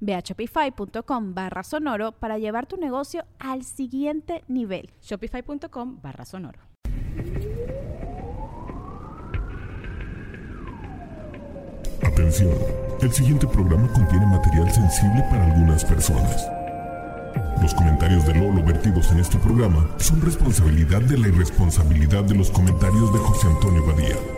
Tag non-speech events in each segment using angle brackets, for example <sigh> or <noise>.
Ve a shopify.com barra sonoro para llevar tu negocio al siguiente nivel. Shopify.com barra sonoro. Atención, el siguiente programa contiene material sensible para algunas personas. Los comentarios de Lolo vertidos en este programa son responsabilidad de la irresponsabilidad de los comentarios de José Antonio Badía.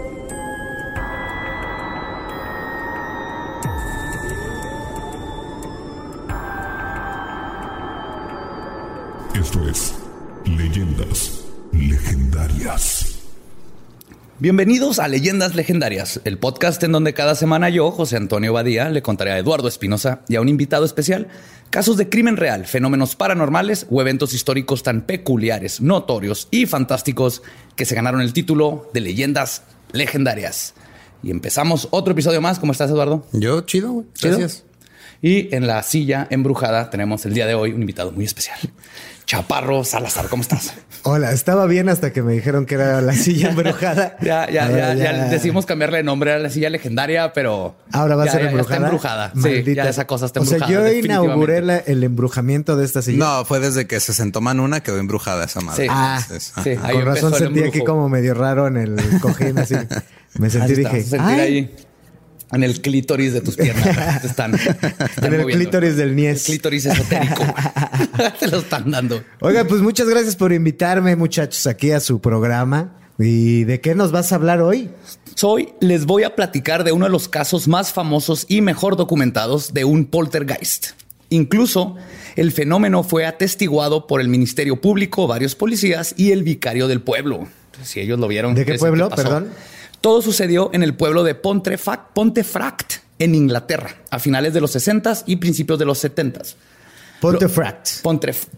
Esto es Leyendas Legendarias. Bienvenidos a Leyendas Legendarias, el podcast en donde cada semana yo, José Antonio Badía, le contaré a Eduardo Espinosa y a un invitado especial casos de crimen real, fenómenos paranormales o eventos históricos tan peculiares, notorios y fantásticos que se ganaron el título de Leyendas Legendarias. Y empezamos otro episodio más. ¿Cómo estás, Eduardo? Yo, chido, güey. Gracias. Y en la silla embrujada tenemos el día de hoy un invitado muy especial. Chaparro Salazar, ¿cómo estás? Hola, estaba bien hasta que me dijeron que era la silla embrujada. <laughs> ya, ya, ya, ya, decidimos cambiarle de nombre a la silla legendaria, pero ahora va a ser embrujada. está embrujada. Sí, ya esa cosa está embrujada. O sea, yo inauguré el embrujamiento de esta silla. No, fue desde que se sentó Manuna quedó embrujada esa madre. Sí. Ah, sí. con razón sentí aquí como medio raro en el cojín así. <laughs> Me sentí y dije, sentir ahí en el clítoris de tus piernas. <laughs> Están, en el clítoris del Nies. El clítoris esotérico. <laughs> Te lo están dando. Oiga, pues muchas gracias por invitarme, muchachos, aquí a su programa. ¿Y de qué nos vas a hablar hoy? Hoy les voy a platicar de uno de los casos más famosos y mejor documentados de un poltergeist. Incluso el fenómeno fue atestiguado por el Ministerio Público, varios policías y el vicario del pueblo. Si ellos lo vieron. ¿De qué pueblo? Perdón. Todo sucedió en el pueblo de Pontefract, en Inglaterra, a finales de los 60s y principios de los 70s. Pontefract.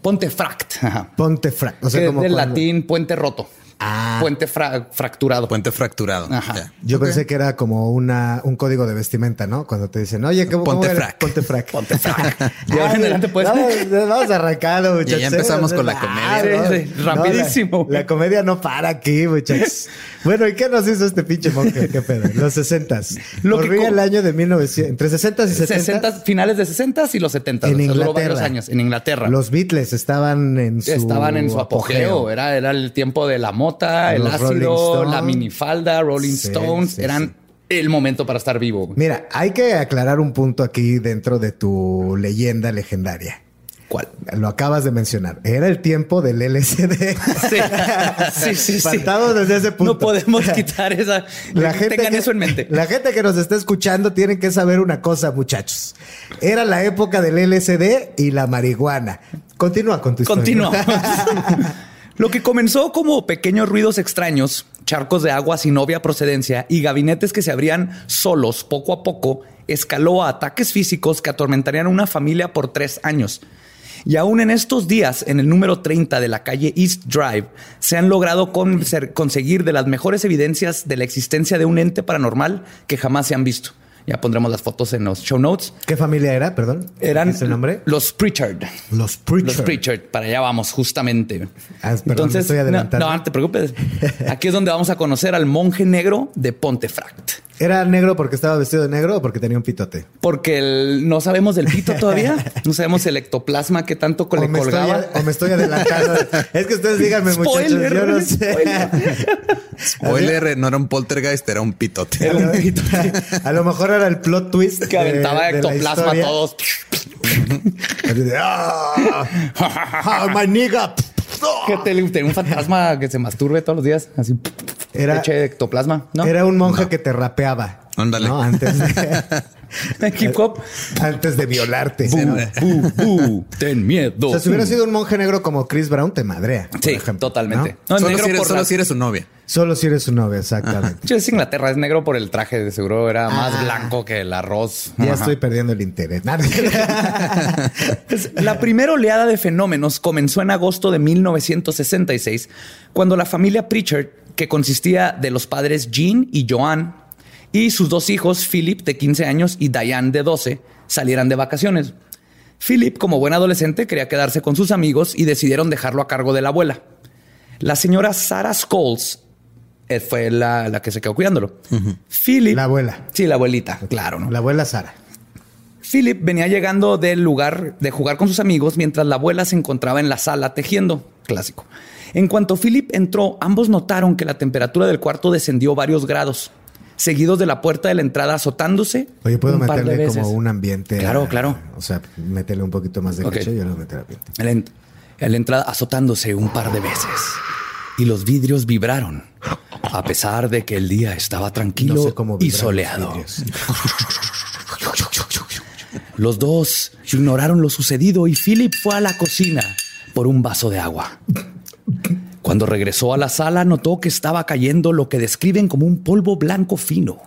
Pontefract. Pontefract. O sea, como del latín puente roto. Ah. Puente fracturado. Puente fracturado. Ajá. Yo pensé que era como una, un código de vestimenta, ¿no? Cuando te dicen, oye, ¿cómo, Ponte cómo frac. Ponte frac. Ponte frac. <laughs> Y ahora en adelante, pues. Vamos, vamos arrancando, muchachos. ya empezamos con la comedia. Sí, sí, rapidísimo. la, la comedia no para aquí, muchachos. <laughs> bueno, ¿y qué nos hizo este pinche monje? ¿Qué pedo? Los 60 Lo Corría que el año de 1900, entre 60 y 70 60, finales de 60 y los 70. En o sea, duró Inglaterra. varios años en Inglaterra. Los Beatles estaban en su Estaban en su apogeo. Era, era el tiempo de la mota, el ácido, la minifalda, Rolling Sí, Stones. sí, eran el momento para estar vivo. Mira, hay que aclarar un punto aquí dentro de tu leyenda legendaria. ¿Cuál? Lo acabas de mencionar. Era el tiempo del LSD. <laughs> Sí, sí, sí. sí. Faltado desde ese punto. No podemos <laughs> quitar esa. La gente Tengan que, eso en mente. La gente que nos está escuchando tiene que saber una cosa, muchachos. Era la época del LSD y la marihuana. Continúa con tu historia. Continuamos. <laughs> Lo que comenzó como pequeños ruidos extraños, charcos de agua sin obvia procedencia y gabinetes que se abrían solos poco a poco, escaló a ataques físicos que atormentarían a una familia por tres años. Y aún en estos días, en el número 30 de la calle East Drive, se han logrado conseguir de las mejores evidencias de la existencia de un ente paranormal que jamás se han visto. Ya pondremos las fotos en los show notes. ¿Qué familia era? Perdón. Eran ¿Es el nombre? los Pritchard. Los Pritchard. Los Pritchard, para allá vamos, justamente. Ah, perdón, me estoy no, adelantando. no, no te preocupes. Aquí es donde vamos a conocer al monje negro de Pontefract. ¿Era negro porque estaba vestido de negro o porque tenía un pitote? Porque el- no sabemos del pito todavía. <laughs> No sabemos el ectoplasma que tanto O le me, estoy, colgaba. o me estoy adelantando. <laughs> es que ustedes díganme, Spoiler, muchachos. Yo no sé. spoiler. Spoiler, no era un poltergeist, era un pitote. Era un pitote <laughs> A lo mejor era el plot twist que aventaba de- de la ectoplasma a todos. "Ah, ah, my nigga. Que te- tenía un fantasma que se masturbe todos los días, así. Era- Eche ectoplasma, ¿no? Era un monje que te rapeaba. Ándale. ¿no? Antes de, <laughs> <laughs> Hip hop. antes de violarte. Bu, bu, <laughs> ten miedo. O sea, si hubiera sido un monje negro como Chris Brown, te madrea. Sí, ejemplo, totalmente. ¿no? No, es solo negro si eres, por solo la- si eres su novia. Solo si eres su novia, exactamente. Yo es Inglaterra, es negro por el traje, de seguro era más Ah. blanco que el arroz. Ya Ajá. estoy perdiendo el interés. <laughs> La primera oleada de fenómenos comenzó en agosto de 1966, cuando la familia Pritchard, que consistía de los padres Jean y Joan, y sus dos hijos, Philip, de 15 años, y Diane, de 12, salieran de vacaciones. Philip, como buen adolescente, quería quedarse con sus amigos y decidieron dejarlo a cargo de la abuela. La señora Sarah Scholes eh, fue la, la que se quedó cuidándolo. Philip. La abuela. Sí, la abuelita, claro, ¿no? La abuela Sara. Philip venía llegando del lugar de jugar con sus amigos mientras la abuela se encontraba en la sala tejiendo. Clásico. En cuanto Philip entró, ambos notaron que la temperatura del cuarto descendió varios grados, seguidos de la puerta de la entrada azotándose. Oye, puedo un meterle como un ambiente. Claro, a- claro. O sea, meterle un poquito más de Ok. caché y yo le voy a meter ambiente. En la, en- la entrada azotándose un par de veces. Y los vidrios vibraron, a pesar de que el día estaba tranquilo No sé cómo y los soleado. vidrios. Los dos ignoraron lo sucedido y Philip fue a la cocina por un vaso de agua. Cuando regresó a la sala notó que estaba cayendo lo que describen como un polvo blanco fino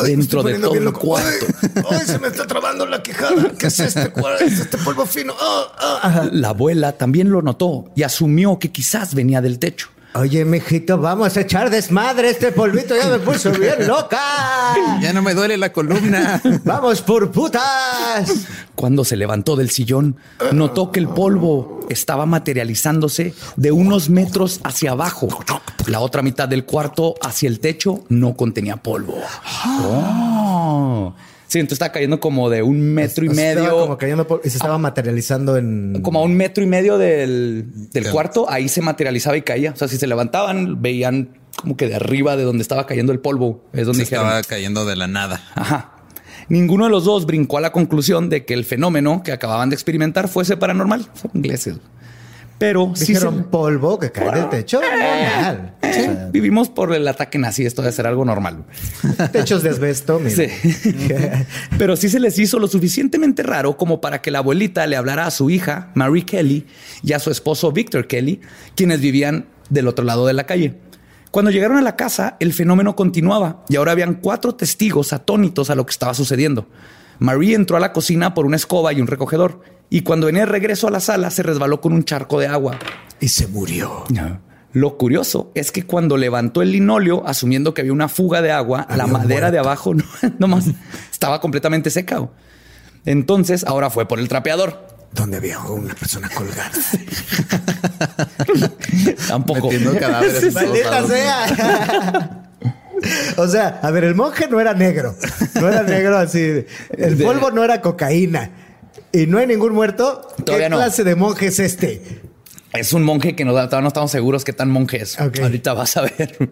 dentro de todo el cuarto. Ay, se me está trabando la quijada. ¿Qué es este, cuar- es este polvo fino? Ah, ah. La abuela también lo notó y asumió que quizás venía del techo. Oye, mijito, vamos a echar desmadre. Este polvito ya me puso bien loca. <laughs> Ya no me duele la columna. <laughs> Vamos por putas. Cuando se levantó del sillón, notó que el polvo estaba materializándose de unos metros hacia abajo. La otra mitad del cuarto hacia el techo no contenía polvo. Oh. Sí, entonces está cayendo como de un metro y Estaba medio. Como cayendo por- y se estaba materializando en. como a un metro y medio del, del cuarto, ahí se materializaba y caía. O sea, si se levantaban, veían como que de arriba de donde estaba cayendo el polvo. Es donde Se dijeron. estaba cayendo de la nada. Ajá. Ninguno de los dos brincó a la conclusión de que el fenómeno que acababan de experimentar fuese paranormal. Son ingleses. Pero sí Dijeron se- polvo que cae del techo. <laughs> Sí, sea, vivimos por el ataque nazi. Esto debe ser algo normal. <laughs> techos de asbesto. mira. Sí. <laughs> Pero sí se les hizo lo suficientemente raro como para que la abuelita le hablara a su hija, Mary Kelly, y a su esposo, Victor Kelly, quienes vivían del otro lado de la calle. Cuando llegaron a la casa, el fenómeno continuaba y ahora habían cuatro testigos atónitos a lo que estaba sucediendo. Marie entró a la cocina por una escoba y un recogedor, y cuando venía de regreso a la sala se resbaló con un charco de agua. Y se murió. Lo curioso es que cuando levantó el linóleo, asumiendo que había una fuga de agua, Había la madera de abajo <laughs> no, nomás estaba completamente seca. Entonces ahora fue por el trapeador. Donde había una persona colgada. <laughs> <laughs> Tampoco. Metiendo cadáveres en todos Maldita lados. sea. O sea, a ver, el monje no era negro. No era negro así. El polvo no era cocaína. Y no hay ningún muerto. Todavía ¿Qué no. clase de monje es este? Es un monje que no, todavía no estamos seguros qué tan monje es. Ahorita vas a ver.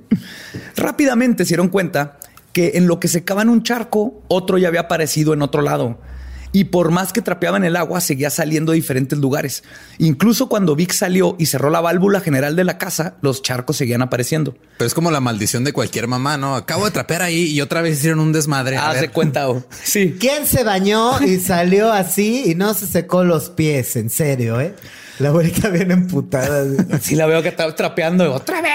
Rápidamente se dieron cuenta que en lo que secaban un charco, otro ya había aparecido en otro lado. Y por más que trapeaban el agua, seguía saliendo de diferentes lugares. Incluso cuando Vic salió y cerró la válvula general de la casa, los charcos seguían apareciendo. Pero es como la maldición de cualquier mamá, ¿no? Acabo de trapear ahí y otra vez hicieron un desmadre. A Haz de ver. cuenta. oh. Sí. ¿Quién se bañó y salió así y no se secó los pies? En serio, ¿eh? La abuelita bien emputada. Sí, la veo que está trapeando otra vez.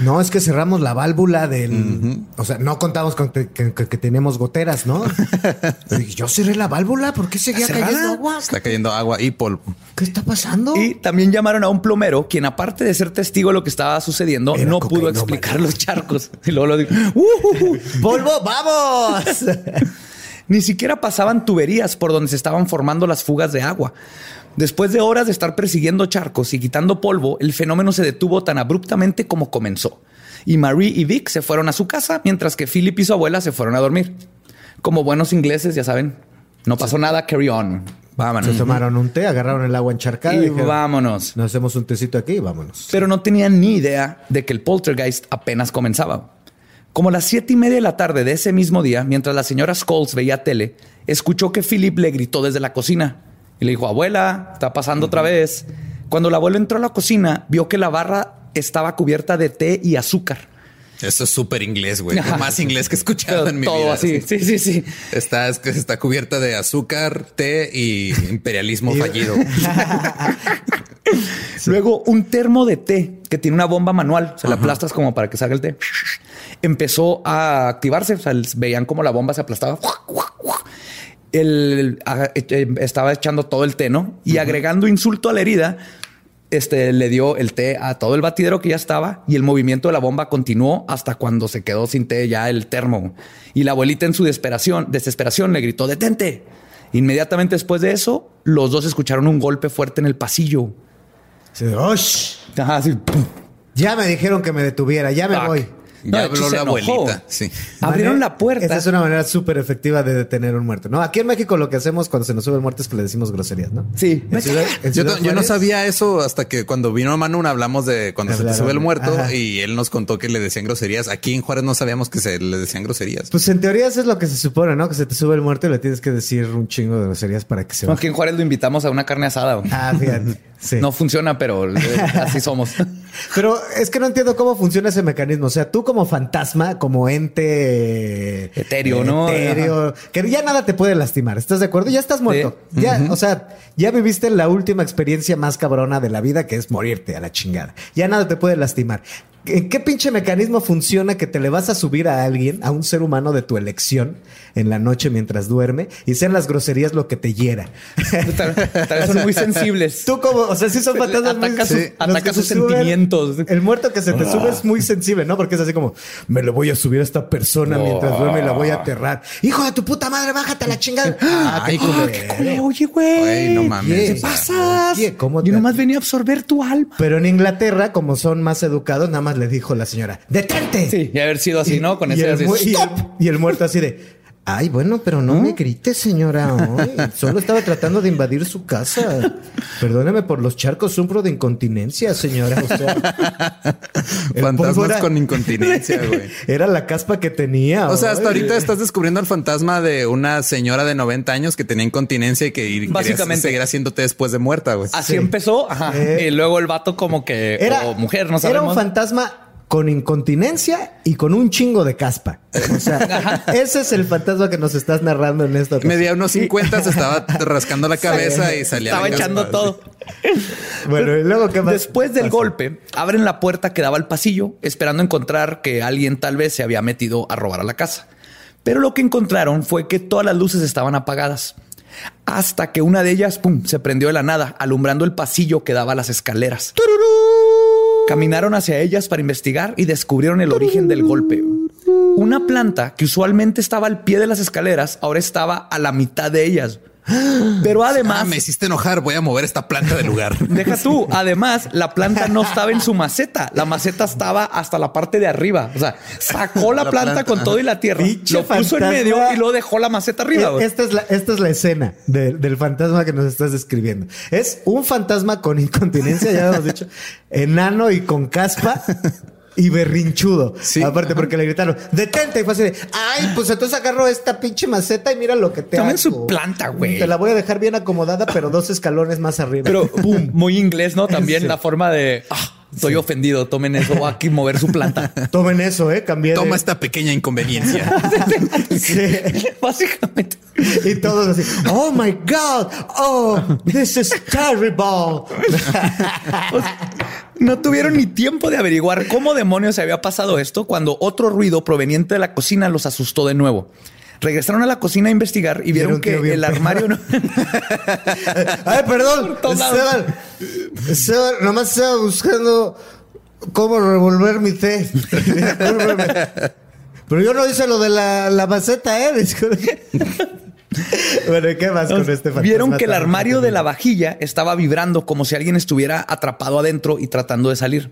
No, es que cerramos la válvula del. O sea, no contamos con que, que- que tenemos goteras, ¿no? <laughs> Yo cerré la válvula, ¿por qué seguía cayendo agua? Está cayendo agua y polvo. ¿Qué está pasando? Y también llamaron a un plomero, quien aparte de ser testigo de lo que estaba sucediendo, Era no pudo explicar los charcos. <laughs> Y luego lo dijo, "Uh, ¡Polvo, vamos! <laughs> Ni siquiera pasaban tuberías por donde se estaban formando las fugas de agua. Después de horas de estar persiguiendo charcos y quitando polvo, el fenómeno se detuvo tan abruptamente como comenzó. Y Marie y Vic se fueron a su casa, mientras que Philip y su abuela se fueron a dormir. Como buenos ingleses, ya saben, no pasó nada, carry on. Vámonos. Se tomaron un té, agarraron el agua encharcada Y dijeron, vámonos. Nos hacemos un tecito aquí y vámonos. pero no tenían ni idea de que el poltergeist apenas comenzaba. Como a las siete y media de la tarde de ese mismo día, mientras la señora Scholes veía tele, escuchó que Philip le gritó desde la cocina y le dijo, abuela, está pasando otra vez. Cuando la abuela entró a la cocina, vio que la barra estaba cubierta de té y azúcar. Eso es súper inglés, güey. Más inglés que he escuchado en mi Todo vida. así. Sí, sí, sí. Está, está cubierta de azúcar, té y imperialismo fallido. <laughs> Luego, un termo de té que tiene una bomba manual, se la aplastas como para que salga el té. Empezó a activarse. O sea, veían como la bomba se aplastaba. Él ah, eh, estaba echando todo el té, ¿no? Y agregando insulto a la herida, este le dio el té a todo el batidero que ya estaba y el movimiento de la bomba continuó hasta cuando se quedó sin té ya el termo. Y la abuelita en su desesperación, desesperación le gritó, detente. Inmediatamente después de eso, los dos escucharon un golpe fuerte en el pasillo. Sí, "Osh, Ajá, así, ¡pum! ya me dijeron que me detuviera, ya me voy. No, Ya habló la abuelita. Sí. Abrieron la puerta. Esa es una manera súper efectiva de detener un muerto. No, aquí en México lo que hacemos cuando se nos sube el muerto es que le decimos groserías, ¿no? Sí. En Ciudad- en Yo, Ciudad to- yo no sabía eso hasta que cuando vino Manu hablamos de cuando se te sube el muerto Ajá. y él nos contó que le decían groserías. Aquí en Juárez no sabíamos que se le decían groserías. Pues en teoría eso es lo que se supone, ¿no? Que se te sube el muerto y le tienes que decir un chingo de groserías para que se No. Aquí en Juárez lo invitamos a una carne asada. güey. Ah, fíjate. <laughs> Sí. No funciona, pero eh, así somos. <laughs> Pero es que no entiendo cómo funciona ese mecanismo. O sea, tú como fantasma, como ente Etéreo, ¿no? etéreo, que ya nada te puede lastimar. ¿Estás de acuerdo? Ya estás muerto. Ya, o sea, ya viviste la última experiencia más cabrona de la vida, que es morirte a la chingada. Ya nada te puede lastimar. ¿En qué pinche mecanismo funciona que te le vas a subir a alguien, a un ser humano de tu elección, en la noche mientras duerme, y sean las groserías lo que te hiera? Tal, tal vez son muy sensibles. Tú como, o sea, sí son fantasmas muy Ataca los ataca sus se suben, sentimientos. El muerto que se te sube es muy sensible, ¿no? Porque es así como, me le voy a subir a esta persona mientras duerme y la voy a aterrar. Hijo de tu puta madre, bájate a la chingada. <laughs> Ah, qué Ay, Oye, güey. No mames. ¿Qué pasas? oye, ¿cómo Yo nomás venía a absorber tu alma. Pero en Inglaterra, como son más educados, nada más le dijo la señora, ¡detente! Sí, y haber sido así, ¿no? Con y, ese el, así, mu- y el- y el muerto así de, ay, bueno, pero no me grite, señora. Ay, <laughs> solo estaba tratando de invadir su casa. Perdóneme por los charcos, sufro de incontinencia, señora. O sea, Fantasmas era- con incontinencia, <laughs> güey. Era la caspa que tenía. O sea, hasta ahorita estás descubriendo el fantasma de una señora de 90 años que tenía incontinencia y que Básicamente. seguir haciéndote después de muerta, güey. Así Sí. empezó. Ajá. Eh. y luego el vato como que... Era, o mujer, no Era sabemos. un fantasma con incontinencia y con un chingo de caspa. O sea, <laughs> ese es el fantasma que nos estás narrando en esta ocasión. Medía unos 50, se estaba rascando la cabeza y salía Estaba echando todo. <laughs> Bueno, y luego qué más. Después del pasa? golpe, abren la puerta que daba al pasillo, esperando encontrar que alguien tal vez se había metido a robar a la casa. Pero lo que encontraron fue que todas las luces estaban apagadas. Hasta que una de ellas, pum, se prendió de la nada, alumbrando el pasillo que daba a las escaleras. Caminaron hacia ellas para investigar y descubrieron el origen del golpe. Una planta que usualmente estaba al pie de las escaleras, ahora estaba a la mitad de ellas. Pero además, Ah, me hiciste enojar, voy a mover esta planta de lugar. <laughs> Deja tú. Además, la planta no estaba en su maceta. La maceta estaba hasta la parte de arriba. O sea, sacó la, La planta, planta, con todo y la tierra, lo puso en medio y luego dejó la maceta arriba. Güey. Esta es la, esta es la escena de- del fantasma que nos estás describiendo. Es un fantasma con incontinencia, ya lo hemos dicho, <laughs> enano y con caspa. Y berrinchudo. Sí. Aparte, porque le gritaron, detente. Y fue así de, ay, pues entonces agarro esta pinche maceta y mira lo que te Tomen hago. su planta, güey. Te la voy a dejar bien acomodada, pero dos escalones más arriba. Pero pum, <laughs> muy inglés, ¿no? También Sí. la forma de ah, estoy ofendido. Tomen eso. Voy aquí mover su planta. <laughs> Tomen eso, ¿eh? Cambié de- Toma esta pequeña inconveniencia. <laughs> Sí. Básicamente. Y todos así, oh my God, oh, this is terrible. No tuvieron ni tiempo de averiguar cómo demonios se había pasado esto cuando otro ruido proveniente de la cocina los asustó de nuevo. Regresaron a la cocina a investigar y vieron que el armario no... <laughs> Ay, perdón. <laughs> Esteban, Esteban, nomás estaba buscando cómo revolver mi té. <laughs> Pero yo no hice lo de la, la maceta, ¿eh? <laughs> Bueno, ¿y qué más con este fantasma? Vieron que el armario de la vajilla estaba vibrando como si alguien estuviera atrapado adentro y tratando de salir.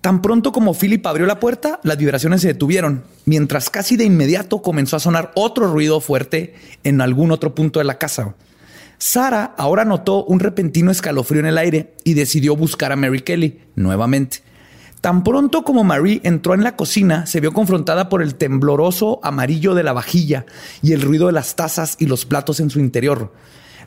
Tan pronto como Philip abrió la puerta, las vibraciones se detuvieron, mientras casi de inmediato comenzó a sonar otro ruido fuerte en algún otro punto de la casa. Sara ahora notó un repentino escalofrío en el aire y decidió buscar a Mary Kelly nuevamente. Tan pronto como Marie entró en la cocina, se vio confrontada por el tembloroso amarillo de la vajilla y el ruido de las tazas y los platos en su interior.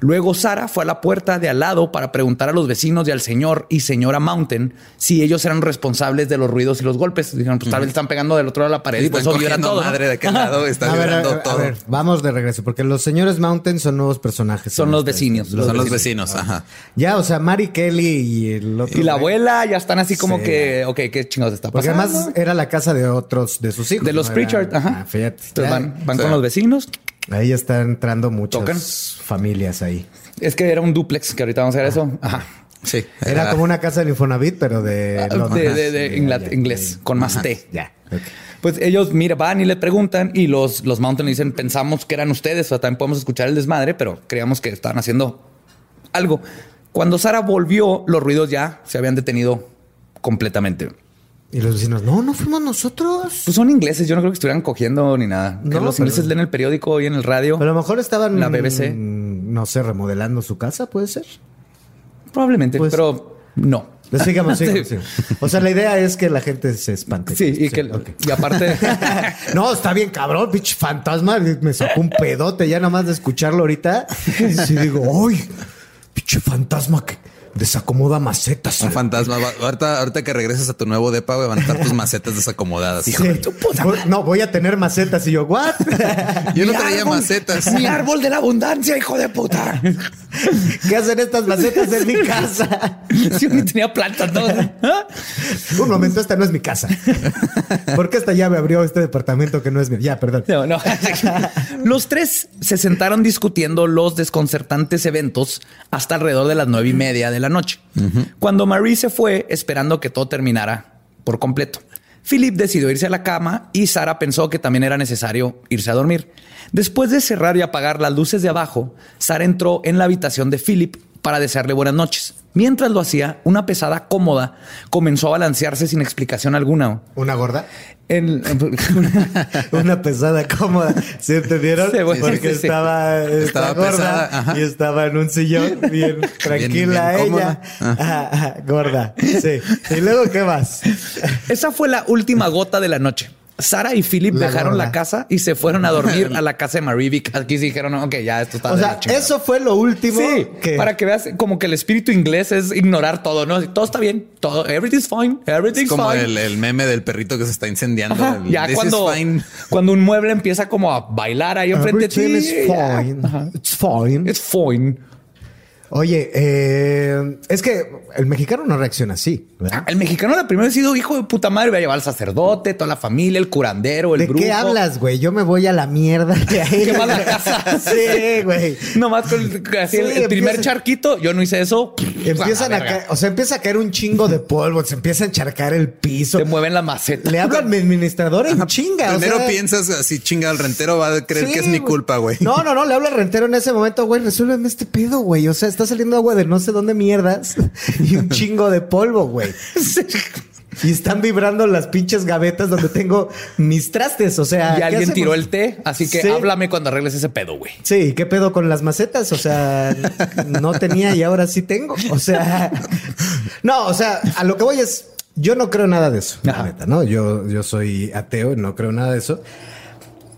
Luego Sara fue a la puerta de al lado para preguntar a los vecinos y al señor y señora Mountain si ellos eran responsables de los ruidos y los golpes. Dijeron, pues tal vez están pegando del otro lado de la pared y pues Están eso vibra todo. ¿no? madre de aquel <laughs> lado, está A ver, a, a todo. ver, vamos de regreso, porque los señores Mountain son nuevos personajes. Son los vecinos. Son los vecinos, ajá. Ya, o sea, Mary Kelly y el otro. Y la güey. abuela ya están así como Sí. que, ok, qué chingados está Porque pasando. además era la casa de otros de sus hijos. de los ¿no? Pritchard, ajá. Ah, fíjate. Entonces van, van o sea, con los vecinos. Ahí ya están entrando muchas Tocan. familias ahí. Es que era un duplex, que ahorita vamos a ver eso. Ajá. Sí. Era como una casa del Infonavit, pero de Ah, de- de- de Sí, ingla- ya, ya, inglés, con más Ajá, T. Ya. ok. Pues ellos, mira, van y le preguntan y los, los Mountain dicen, pensamos que eran ustedes, o sea, también podemos escuchar el desmadre, pero creíamos que estaban haciendo algo. Cuando Sara volvió, los ruidos ya se habían detenido completamente. Y los vecinos, no, no fuimos nosotros. Pues son ingleses, yo no creo que estuvieran cogiendo ni nada. No, los pero- ingleses leen el periódico y en el radio. Pero a lo mejor estaban. La BBC. No sé, remodelando su casa, puede ser. Probablemente, Pues- pero no. Pues sigamos, <laughs> sigamos, Sí. sigamos. O sea, la idea es que la gente se espante. Sí, y, que, y aparte, <laughs> No, está bien cabrón, pinche fantasma. Me sacó un pedote ya nada más de escucharlo ahorita. <laughs> Sí digo, ¡ay! Pinche fantasma que desacomoda macetas. Un fantasma. Va- Ahorita, ahorita que regreses a tu nuevo depa, güey, van a estar tus macetas desacomodadas. Sí. No, voy a tener macetas. Y yo, ¿what? <laughs> Yo no traía árbol- macetas. Mi árbol de la abundancia, hijo de puta. <laughs> ¿Qué hacen estas macetas en mi casa? <laughs> Si ni tenía plantas, ¿no? Un momento, esta no es mi casa. ¿Por qué esta llave abrió este departamento que no es mío? Ya, perdón. No, no. Los tres se sentaron discutiendo los desconcertantes eventos hasta alrededor de las nueve y media de la noche, cuando Marie se fue esperando que todo terminara por completo. Philip decidió irse a la cama y Sara pensó que también era necesario irse a dormir. Después de cerrar y apagar las luces de abajo, Sara entró en la habitación de Philip para desearle buenas noches. Mientras lo hacía, una pesada cómoda comenzó a balancearse sin explicación alguna. ¿Una gorda? En- <laughs> Una pesada cómoda. ¿Sí entendieron? Sí, bueno, Porque sí, sí. estaba, Estaba gorda ajá. y estaba en un sillón bien tranquila bien ella. cómoda. Ajá, ajá, gorda. Sí. ¿Y luego qué más? Esa fue la última gota de la noche. Sara y Philip La dejaron gorda. la casa y se fueron a dormir <laughs> a la casa de Marie Vic. Aquí sí dijeron, ok, ya esto está O sea, la chingada". eso fue lo último Sí, que... para que veas como que el espíritu inglés es ignorar todo, ¿no? Todo está bien, todo, everything's fine, Es everything's como fine. el, el meme del perrito que se está incendiando. Ajá, el, ya "This is cuando, fine". cuando un mueble empieza como a bailar ahí enfrente de ti. Everything is fine. Ajá. It's fine. It's fine. Oye, eh, es que el mexicano no reacciona así, ¿verdad? El mexicano la primera vez sido hijo de puta madre, va a llevar al sacerdote, toda la familia, el curandero, el ¿De brujo. qué hablas, güey? Yo me voy a la mierda de ahí. <laughs> Quemar la casa. <laughs> Sí, güey. Nomás con el, así el- Sí, el primer empieza- charquito, yo no hice eso. Empiezan A caer, o sea, empieza a caer un chingo de polvo, se empieza a encharcar el piso. Te mueven la maceta. Le hablan a mi administrador en chinga. o Primero sea, piensas así, chinga, el rentero va a creer sí, que es mi culpa, güey. No, no, no, le habla al rentero en ese momento, güey, resuélveme este pedo, güey. O sea, está saliendo agua de no sé dónde mierdas <laughs> y un chingo de polvo, güey. Y están vibrando las pinches gavetas donde tengo mis trastes. O sea, Y ¿qué alguien hacemos? tiró el té, así que Sí. háblame cuando arregles ese pedo, güey. Sí, ¿qué pedo con las macetas? O sea, no tenía y ahora sí tengo. O sea, no, o sea, a lo que voy es, yo no creo nada de eso, la Ajá. neta, ¿no? Yo, yo soy ateo y no creo nada de eso.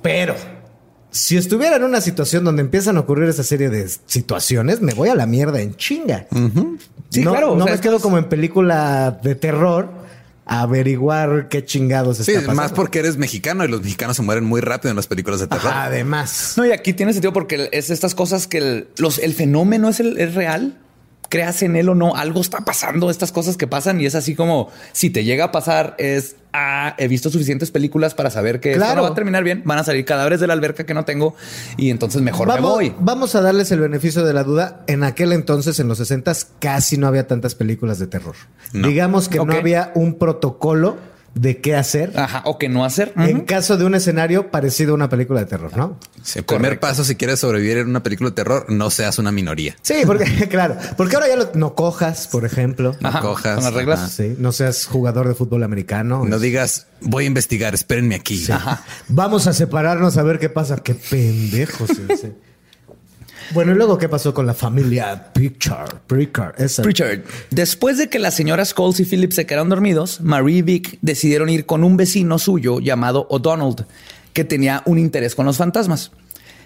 Pero si estuviera en una situación donde empiezan a ocurrir esa serie de situaciones, me voy a la mierda en chinga. Sí, no, claro, o No sea, me quedo como en película de terror a averiguar qué chingados Sí, está pasando. más porque eres mexicano y los mexicanos se mueren muy rápido en las películas de terror. Además. No, y aquí tiene sentido porque es estas cosas que el, los, el fenómeno es, el, es real. Creas en él o no, algo está pasando, estas cosas que pasan y es así como si te llega a pasar es, ah, he visto suficientes películas para saber que esto Claro. no va a terminar bien, van a salir cadáveres de la alberca que no tengo y entonces mejor me Vamos, voy. vamos a darles el beneficio de la duda. En aquel entonces, en los 60 casi no había tantas películas de terror. No. Digamos que no había un protocolo de qué hacer Ajá, o que no hacer. en caso de un escenario parecido a una película de terror, ¿no? Sí, el primer paso si quieres sobrevivir en una película de terror, no seas una minoría. Sí, porque, <laughs> claro, porque ahora ya lo- no cojas, por ejemplo. No Ajá, cojas, con las reglas. ajá. Sí, no seas jugador de fútbol americano. No digas, voy a investigar, espérenme aquí. Vamos a separarnos a ver qué pasa. Qué pendejos. <laughs> ese. Bueno, y luego qué pasó con la familia Pritchard. Pritchard, esa. Pritchard. Después de que las señoras Coles y Phillips se quedaron dormidos, Marie y Vic decidieron ir con un vecino suyo llamado O'Donnell, que tenía un interés con los fantasmas.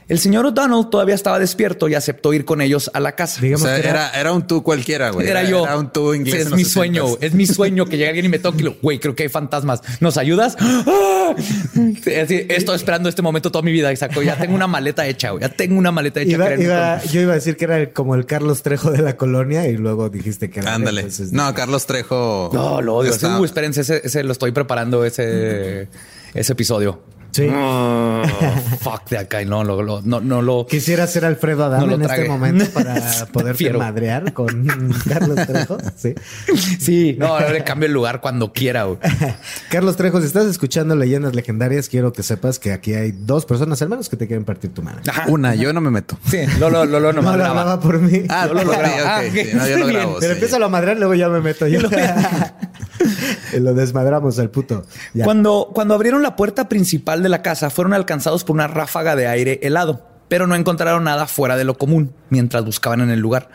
El señor O'Donnell todavía estaba despierto y aceptó ir con ellos a la casa. O Digamos sea, que era- era, era un tú cualquiera, güey. Era yo. Era un tú inglés. Sí, es mi 60s. sueño. Es mi sueño que llegue <laughs> alguien y me toque y lo, güey, creo que hay fantasmas. ¿Nos ayudas? ¡Ah! Sí, estado esperando este momento toda mi vida, Exacto. Ya tengo una maleta hecha, güey. Ya tengo una maleta hecha. Iba- créanme. iba- yo iba a decir que era el- como el Carlos Trejo de la colonia y luego dijiste que era. Ándale. entonces- No, Carlos Trejo. No, lo odio. está- uy, espérense, ese, ese lo estoy preparando, ese, ese episodio. Sí. Oh, fuck de acá. y No, lo, lo- no, no lo. Quisiera ser Alfredo Adame No lo en este momento <laughs> para poderte Prefiero. madrear con <laughs> Carlos Trejo. Sí. Sí, no, ahora le cambio el lugar cuando quiera. güey. <laughs> Carlos Trejo, si estás escuchando leyendas legendarias, quiero que sepas que aquí hay dos personas al menos que te quieren partir tu madre. Ajá. Una, yo no me meto. Sí, Lolo, Lolo No nomás lo graba. hablaba por mí. Ah, Yo lo ok, Ah, sí, no, yo lo grabo. Pero sí. empieza a madrear, luego ya me meto yo. <laughs> lo desmadramos al puto. Ya. Cuando, cuando abrieron la puerta principal de la casa, fueron alcanzados por una ráfaga de aire helado, pero no encontraron nada fuera de lo común mientras buscaban en el lugar.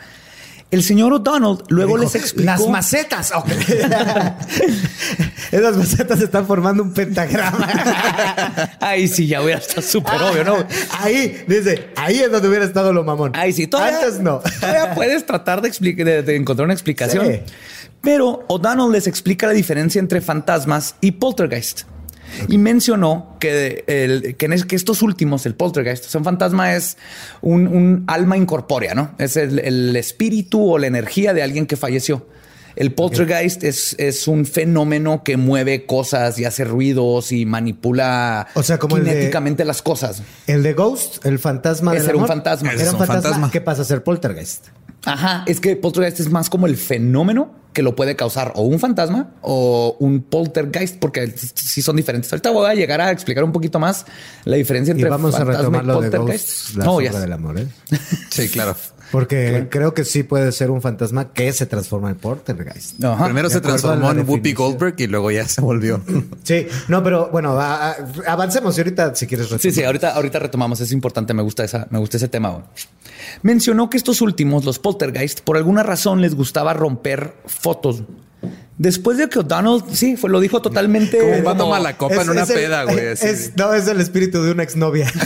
El señor O'Donnell luego Dijo, les explicó. Las macetas. Ok. <laughs> Esas macetas están formando un pentagrama. <laughs> Ay, sí, ya hubiera estado súper obvio, ¿no? Ahí, dice, ahí es donde hubiera estado lo mamón. Ay, sí, todavía, Antes no. Todavía puedes tratar de, de, de encontrar una explicación. Sí. Pero O'Donnell les explica la diferencia entre fantasmas y poltergeist. Y mencionó que, el- que, en es- que estos últimos, el poltergeist, o sea, un fantasma es un, un alma incorpórea, ¿no? Es el, el espíritu o la energía de alguien que falleció. El poltergeist es, es un fenómeno que mueve cosas y hace ruidos y manipula O sea, como el de- kinéticamente las cosas. El de Ghost, el fantasma del era un fantasma. Era es un un fantasma. fantasma. ¿Qué pasa a ser poltergeist? Ajá, es que poltergeist es más como el fenómeno que lo puede causar o un fantasma o un poltergeist, porque sí son diferentes. Ahorita voy a llegar a explicar un poquito más la diferencia Y entre vamos a fantasma retomar y lo de poltergeist. Ghost, la No, ya. del amor, ¿eh? <laughs> Sí, claro. Porque creo que sí puede ser un fantasma que se transforma en poltergeist. Ajá. Primero se a transformó en Whoopi. Goldberg y luego ya se volvió. <laughs> Sí, no, pero bueno, a- a- avancemos y ahorita si quieres Sí, retomar. sí, ahorita, ahorita retomamos. Es importante. Me gusta esa, me gusta ese tema. güey. Mencionó que estos últimos, los poltergeist, por alguna razón les gustaba romper fotos. Después de que O'Donnell, sí, fue, lo dijo totalmente. Como un vato mala copa en una es el- peda, güey. es- no, es el espíritu de una exnovia. <laughs>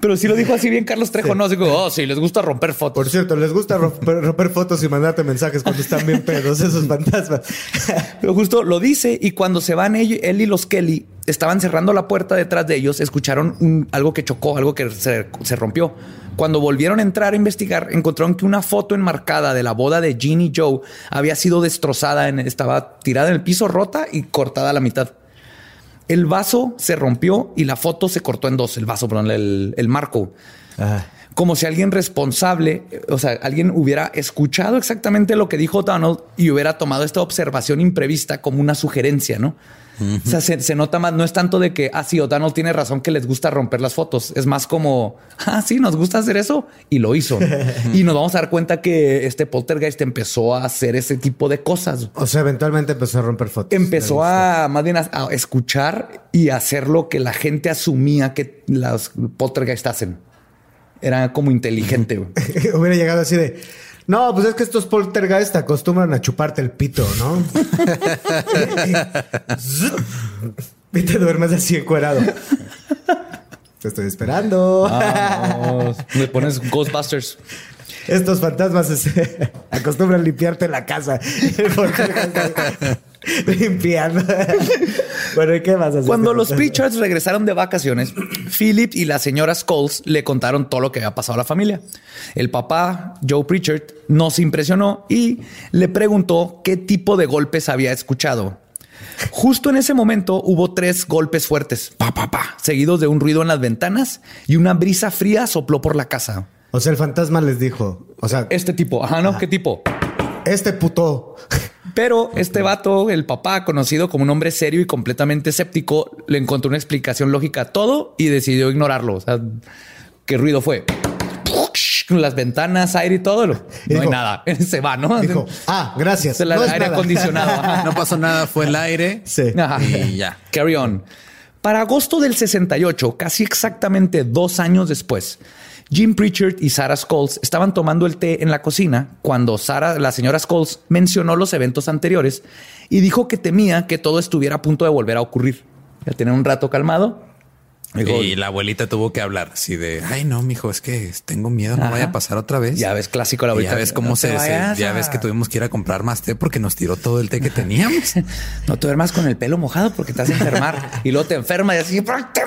Pero sí lo dijo así bien Carlos Trejo, no, digo, oh, sí, les gusta romper fotos. Por cierto, les gusta romper, romper fotos y mandarte mensajes cuando están bien pedos esos fantasmas. <laughs> Pero justo lo dice y cuando se van él, él y los Kelly estaban cerrando la puerta detrás de ellos, escucharon un- algo que chocó, algo que se, se rompió. Cuando volvieron a entrar a investigar, encontraron que una foto enmarcada de la boda de Jean y Joe había sido destrozada, en, estaba tirada en el piso, rota y cortada a la mitad. El vaso se rompió y la foto se cortó en dos, el vaso, perdón, el, el marco. Como si alguien responsable, o sea, alguien hubiera escuchado exactamente lo que dijo Donald y hubiera tomado esta observación imprevista como una sugerencia, ¿no? O sea, se, se nota más, no es tanto de que, ah, sí, O'Donnell tiene razón que les gusta romper las fotos. Es más como, ah, sí, nos gusta hacer eso y lo hizo. <laughs> y nos vamos a dar cuenta que este poltergeist empezó a hacer ese tipo de cosas. o sea, eventualmente empezó a romper fotos. Empezó a más bien a, a escuchar y hacer lo que la gente asumía que las poltergeist hacen. Era como inteligente. <laughs> Hubiera llegado así de. No, pues es que estos poltergeist acostumbran a chuparte el pito, ¿no? <laughs> y te duermes así encuerado. Te estoy esperando. Vamos. Me pones Ghostbusters. Estos fantasmas se- <laughs> acostumbran limpiarte la casa. <laughs> Limpiando. bueno, ¿y qué más hacer? Cuando los Pritchards regresaron de vacaciones, Philip y la señora Scholes le contaron todo lo que había pasado a la familia. El papá, Joe Pritchard, no se impresionó y le preguntó qué tipo de golpes había escuchado. Justo en ese momento hubo tres golpes fuertes, pa, pa, pa, seguidos de un ruido en las ventanas y una brisa fría sopló por la casa. O sea, el fantasma les dijo, o sea, Este tipo, ajá, ¿no? ¿Qué tipo? este puto. Pero <laughs> este vato, el papá, conocido como un hombre serio y completamente escéptico, le encontró una explicación lógica a todo y decidió ignorarlo. O sea, ¿qué ruido fue? Las ventanas, aire y todo. lo- <laughs> No hay Dijo- nada. <laughs> Se va, ¿no? Dijo, ah, gracias. Se la- No aire nada. acondicionado. ajá. No pasó nada, fue el aire. Sí. Ajá. Y ya. Carry on. Para agosto del 68, casi exactamente dos años después, Jim Pritchard y Sarah Scholes estaban tomando el té en la cocina cuando Sarah, la señora Scholes, mencionó los eventos anteriores y dijo que temía que todo estuviera a punto de volver a ocurrir. Ya tener un rato calmado Y la abuelita tuvo que hablar así de, ay no, mijo, es que tengo miedo, no Ajá. vaya a pasar otra vez. Ya ves, clásico la Y abuelita. Ya ves cómo No se, se- ya ves que tuvimos que ir a comprar más té porque nos tiró todo el té que <laughs> teníamos. No te duermas con el pelo mojado porque te vas a enfermar. y luego te enfermas y así, "¿Pero te-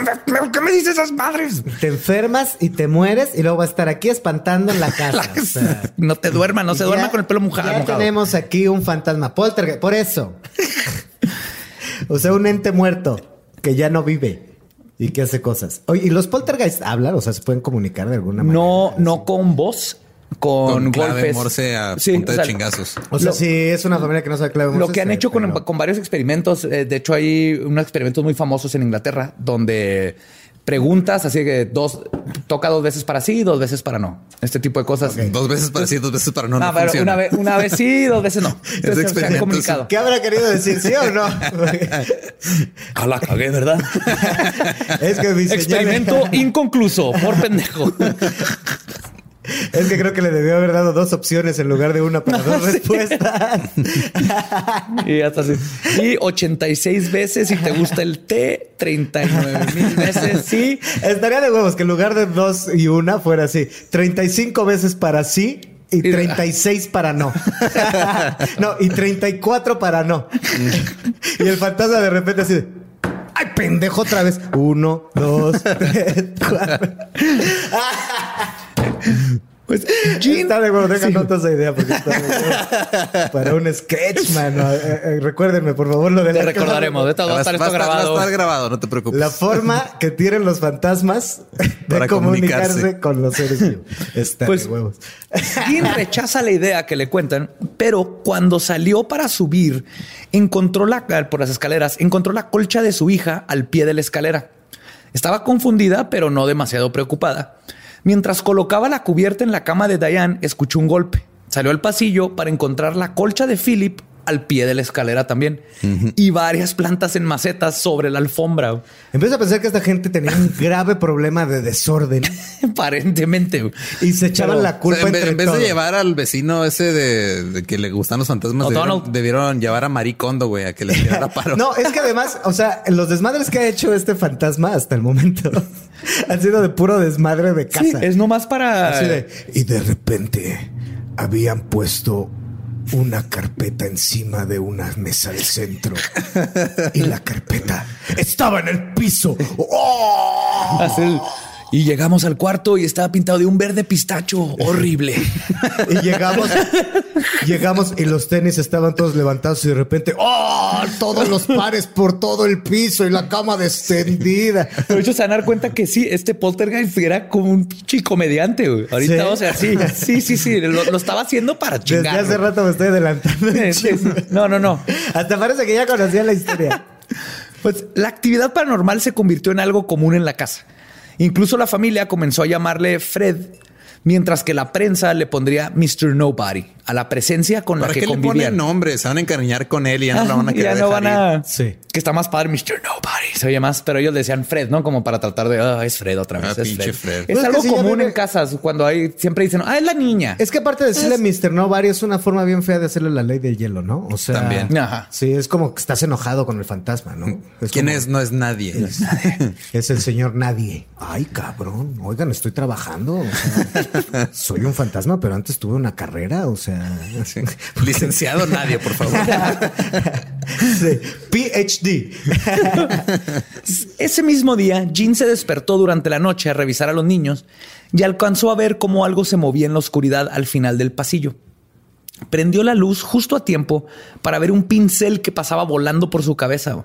¿qué me dices esas madres? Te enfermas y te mueres y luego va a estar aquí espantando en la <laughs> casa. o sea. No te duermas, no se Ya- duerma con el pelo mojado. Ya mojado. tenemos aquí un fantasma. Poltergeist, por eso. <laughs> o sea, un ente muerto que ya no vive y que hace cosas. Oye, ¿y los poltergeist hablan? O sea, ¿se pueden comunicar de alguna manera? No, no con voz, con, Con clave golpes. morse a Sí, punta o sea, de chingazos. O sea, Lo- si es una familia que no sabe clave Lo Morse, que han hecho con varios experimentos, eh, de hecho hay unos experimentos muy famosos en Inglaterra donde preguntas, así que dos, toca dos veces para sí, dos veces para no. Este tipo de cosas. Dos veces para sí, dos veces para no. Ah, no pero funciona. una vez, una vez sí, dos veces no. <laughs> Entonces, se han experimentos. comunicado. ¿Qué habrá querido decir? ¿Sí o no? <laughs> Ah, la cagué, ¿verdad? <laughs> es que mi Experimento inconcluso, por pendejo. Es que creo que le debió haber dado dos opciones en lugar de una para <laughs> dos respuestas. <laughs> Y hasta así. Y 86 veces si te gusta el té, 39 mil veces sí. Estaría de huevos que en lugar de dos y una fuera así. 35 veces para sí y 36 para no. <laughs> no, y 34 para no. y el fantasma de repente así de, ¡Ay, pendejo otra vez! Uno, dos, tres, cuatro. Pues Está de huevo, deja nota esa idea porque está de huevo. <laughs> para un sketch, mano. Eh, eh, recuérdenme, por favor, lo de te la recordaremos. De esto va a estar esto va a estar grabado. grabado, no te preocupes. La forma que tienen los fantasmas <laughs> de Para comunicarse. comunicarse. con los seres vivos. Está Pues- de huevos. Dean rechaza la idea que le cuentan, pero cuando salió para subir, encontró la por las escaleras, encontró la colcha de su hija al pie de la escalera. Estaba confundida, pero no demasiado preocupada. Mientras colocaba la cubierta en la cama de Diane, escuchó un golpe. Salió al pasillo para encontrar la colcha de Philip al pie de la escalera también y varias plantas en macetas sobre la alfombra. Empiezo a pensar que esta gente tenía un <laughs> grave problema de desorden Aparentemente. y se echaban Pero, la O sea, culpa en entre en vez de llevar al vecino ese de, de que le gustan los fantasmas, debieron, llevar a Maricondo, güey, a que le tirara <laughs> paro. No, es que además, o sea, los desmadres que ha hecho este fantasma hasta el momento <laughs> han sido de puro desmadre de Sí, casa. es nomás para Así de, y de repente habían puesto una carpeta encima de una mesa del centro. Y la carpeta estaba en el piso. <laughs> ¡Oh! Y llegamos al cuarto y estaba pintado de un verde pistacho horrible. <laughs> Y llegamos, llegamos y los tenis estaban todos levantados y de repente, ¡oh! Todos los pares por todo el piso y la cama descendida. De hecho, se van a dar cuenta que sí, este poltergeist era como un pinche comediante. güey. Ahorita, ¿Sí? o sea, sí, sí, sí, sí, lo, lo estaba haciendo para Desde chingar. hace güey. rato me estoy adelantando. No, no, no. Hasta parece que ya conocía la historia. Pues la actividad paranormal se convirtió en algo común en la casa. Incluso la familia comenzó a llamarle Fred, mientras que la prensa le pondría Mr. Nobody a la presencia con la ¿Para que qué le convivían. ponen nombre? Se van a encariñar con él y ya no la van a <laughs> querer ya no dejar van ir. a... Sí. Que está más padre Mr. Nobody. Se oye más, pero ellos decían Fred, ¿no? Como para tratar de... Ah, es Fred otra vez. Ah, es pinche Fred. Es Pues es algo que común vive- en casas cuando hay... Siempre dicen, ah, es la niña. Es que aparte de decirle Mr. Nobody es una forma bien fea de hacerle la ley del hielo, ¿no? O sea, También. Ajá. Sí, es como que estás enojado con el fantasma, ¿no? ¿Quién como- es? No es nadie. <laughs> Es el señor nadie. Ay, cabrón. Oigan, estoy trabajando. o sea, <laughs> <laughs> soy un fantasma, pero antes tuve una carrera. O sea, Sí. Licenciado nadie, por favor. <laughs> sí. PhD. <laughs> Ese mismo día, Jean se despertó durante la noche a revisar a los niños y alcanzó a ver cómo algo se movía en la oscuridad al final del pasillo. Prendió la luz justo a tiempo para ver un pincel que pasaba volando por su cabeza.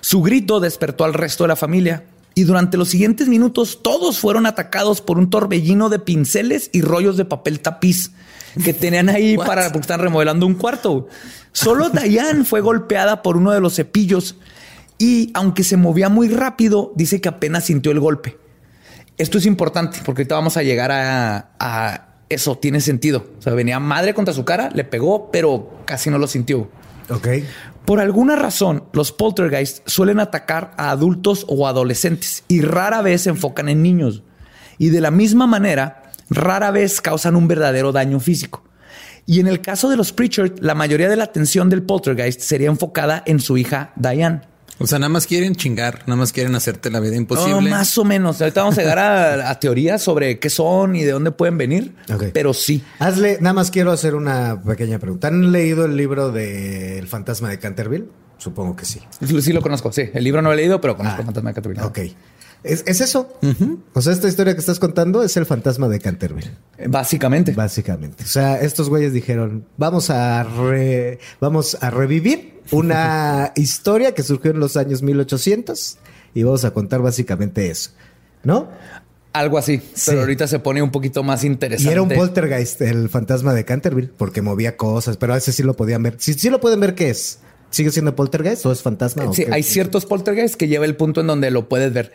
Su grito despertó al resto de la familia y durante los siguientes minutos todos fueron atacados por un torbellino de pinceles y rollos de papel tapiz que tenían ahí <laughs> What? para porque están remodelando un cuarto. Solo Diane fue golpeada por uno de los cepillos y aunque se movía muy rápido, dice que apenas sintió el golpe. Esto es importante porque ahorita vamos a llegar a, a eso. Tiene sentido. O sea, venía madre contra su cara, le pegó, pero casi no lo sintió. Ok. Por alguna razón, los poltergeists suelen atacar a adultos o adolescentes y rara vez se enfocan en niños. Y de la misma manera, rara vez causan un verdadero daño físico. Y en el caso de los Pritchard, la mayoría de la atención del poltergeist sería enfocada en su hija Diane. O sea, nada más quieren chingar, nada más quieren hacerte la vida imposible. No, más o menos. Ahorita vamos a llegar a, a teorías sobre qué son y de dónde pueden venir. Ok. Pero sí. Hazle, nada más quiero hacer una pequeña pregunta. ¿Han leído el libro de El fantasma de Canterville? Supongo que sí. Sí lo conozco. Sí. El libro no lo he leído, pero conozco Ah, el fantasma de Canterville. Ok. Es, es eso. O sea, esta historia que estás contando es el fantasma de Canterville. Eh, Básicamente. Básicamente. O sea, estos güeyes dijeron, vamos a re- vamos a revivir una <laughs> historia que surgió en los años 1800 y vamos a contar básicamente eso. ¿No? Algo así. Sí. Pero ahorita se pone un poquito más Y interesante. era un poltergeist, el fantasma de Canterville, porque movía cosas, pero a ese sí lo podían ver. Sí, sí lo pueden ver, ¿qué es? ¿Sigue siendo poltergeist o es fantasma? o Sí, hay ciertos poltergeists que lleva el punto en donde lo puedes ver.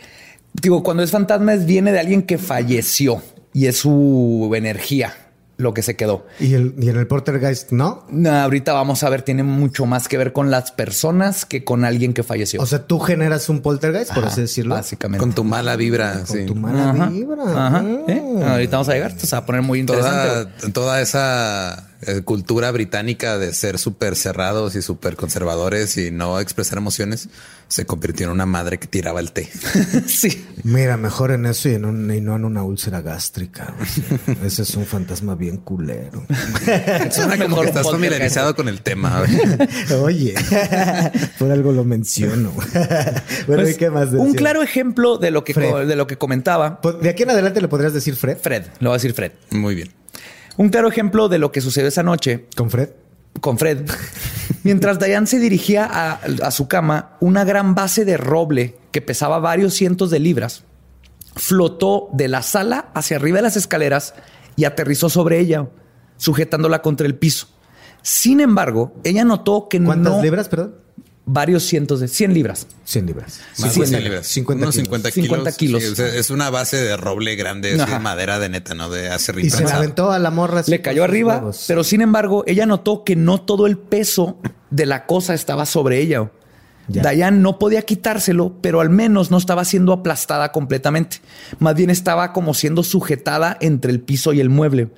Digo, cuando es fantasma es viene de alguien que falleció y es su energía lo que se quedó. ¿Y, el, y en el poltergeist no? No, ahorita vamos a ver, tiene mucho más que ver con las personas que con alguien que falleció. O sea, tú generas un poltergeist, por Ajá, así decirlo. Básicamente. Con tu mala vibra, Con sí. tu mala Ajá, vibra. ajá, Mm. ¿eh? Ahorita vamos a llegar, se va a poner muy interesante. Toda, toda esa eh, cultura británica de ser súper cerrados y súper conservadores y no expresar emociones se convirtió en una madre que tiraba el té. <laughs> sí. Mira, mejor en eso y, en un- y no en una úlcera gástrica. <laughs> Ese es un fantasma bien culero. <laughs> Suena como que estás familiarizado con el tema. Oye, por algo lo menciono. bueno, ¿y Pues, qué más un claro ejemplo de lo que, de lo que comentaba Po- De aquí en adelante le podrías decir Fred. Fred, lo va a decir Fred. Muy bien. Un claro ejemplo de lo que sucedió esa noche ¿Con Fred? con Fred. <laughs> Mientras Diane se dirigía a, a su cama, una gran base de roble que pesaba varios cientos de libras flotó de la sala hacia arriba de las escaleras y aterrizó sobre ella, sujetándola contra el piso. Sin embargo, ella notó que ¿Cuántas no libras, perdón? Varios cientos de 100 libras. 100 libras. Más sí, de sí, 100 libras. 50 Unos kilos. 50 kilos. 50 kilos. Sí, o sea, es una base de roble grande, de madera de neta, ¿no? De hacer Y se la aventó a la morra. Le cayó arriba, huevos. pero sin embargo, ella notó que no todo el peso de la cosa estaba sobre ella. Ya. Diane no podía quitárselo, pero al menos no estaba siendo aplastada completamente. Más bien estaba como siendo sujetada entre el piso y el mueble.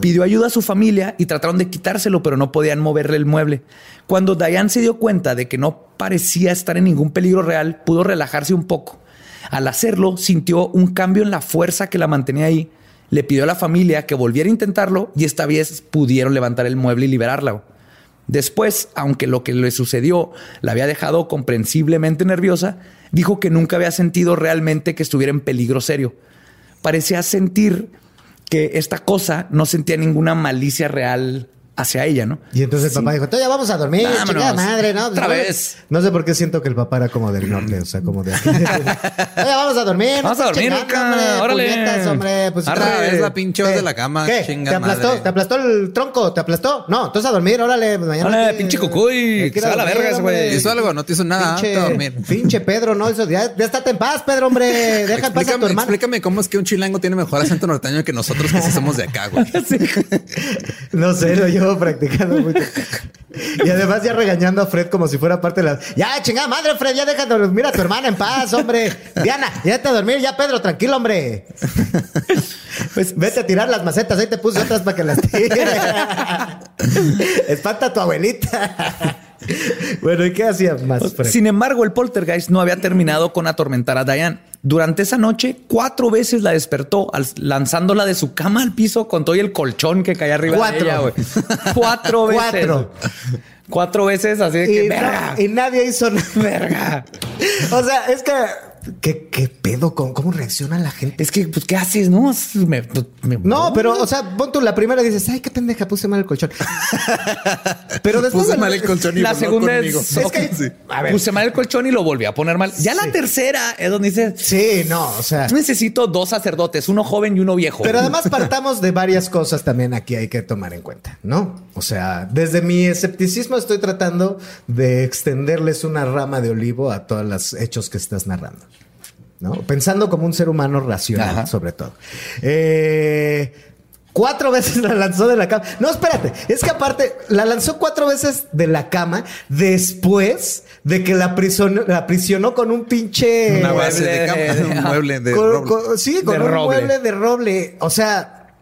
Pidió ayuda a su familia y trataron de quitárselo, pero no podían moverle el mueble. Cuando Diane se dio cuenta de que no parecía estar en ningún peligro real, pudo relajarse un poco. Al hacerlo, sintió un cambio en la fuerza que la mantenía ahí. Le pidió a la familia que volviera a intentarlo y esta vez pudieron levantar el mueble y liberarla. Después, aunque lo que le sucedió la había dejado comprensiblemente nerviosa, dijo que nunca había sentido realmente que estuviera en peligro serio. Parecía sentir que esta cosa no sentía ninguna malicia real hacia ella, ¿no? Y entonces el papá dijo, "Tú ya vamos a dormir, chingada madre, ¿no? Otra vez. No sé por qué siento que el papá era como del <clears throat> norte, o sea, como de aquí. <laughs> Oye, vamos a dormir. Vamos a dormir, hombre, órale. hombre. Pues, es la pinche de la cama, ¿Qué? ¿Te aplastó? ¿Te aplastó el tronco? ¿Te aplastó? No, entonces a dormir, órale. pues, Mañana Órale, pinche cucuy, que se va la verga ese güey. ¿Hizo algo? ¿No te hizo nada? Pinche, Pedro, ¿no? Eso, ya, ya estate en paz, Pedro, hombre. Deja en paz a tu Explícame, hermano. explícame cómo es que un chilango tiene mejor acento norteño que nosotros que sí somos de acá, güey. <laughs> No sé, lo practicando mucho. Y además ya regañando a Fred como si fuera parte de la... Ya, chingada madre, Fred, ya deja de dormir a tu hermana en paz, hombre. Diana, ya te a dormir, ya Pedro, tranquilo, hombre. Pues vete a tirar las macetas, ahí te puse otras para que las tire. <laughs> Espanta a tu abuelita. Bueno, ¿y qué hacía más? Sin embargo, el poltergeist no había terminado con atormentar a Diane. Durante esa noche, cuatro veces la despertó, lanzándola de su cama al piso con todo y el colchón que caía arriba Cuatro. de ella, güey. Cuatro <laughs> veces. Cuatro. Cuatro veces, así de que, Y, verga, no- y nadie hizo <laughs> verga. O sea, es que... ¿Qué, qué pedo? ¿Cómo, ¿Cómo reacciona la gente? Es que, pues, ¿qué haces? No, Me- me- No, pero, o sea, pon tú la primera y dices, ay, qué pendeja, puse mal el colchón. <laughs> pero después. Puse mal el colchón y La segunda es, Es que- ok, sí. A ver. puse mal el colchón y lo volví a poner mal. Ya la tercera es donde dice, Sí, no, o sea. necesito dos sacerdotes, uno joven y uno viejo. Pero además partamos de varias cosas también aquí hay que tomar en cuenta, ¿no? O sea, desde mi escepticismo estoy tratando de extenderles una rama de olivo a todos los hechos que estás narrando, ¿no? Pensando como un ser humano racional, Ajá. sobre todo. Eh, Cuatro veces la lanzó de la cama. No, espérate. Es que aparte, la lanzó cuatro veces de la cama después de que la, aprisionó con un pinche... Una base de Mueble de- cama, un mueble de Con- roble. con- sí, con De un roble. mueble de roble. O sea,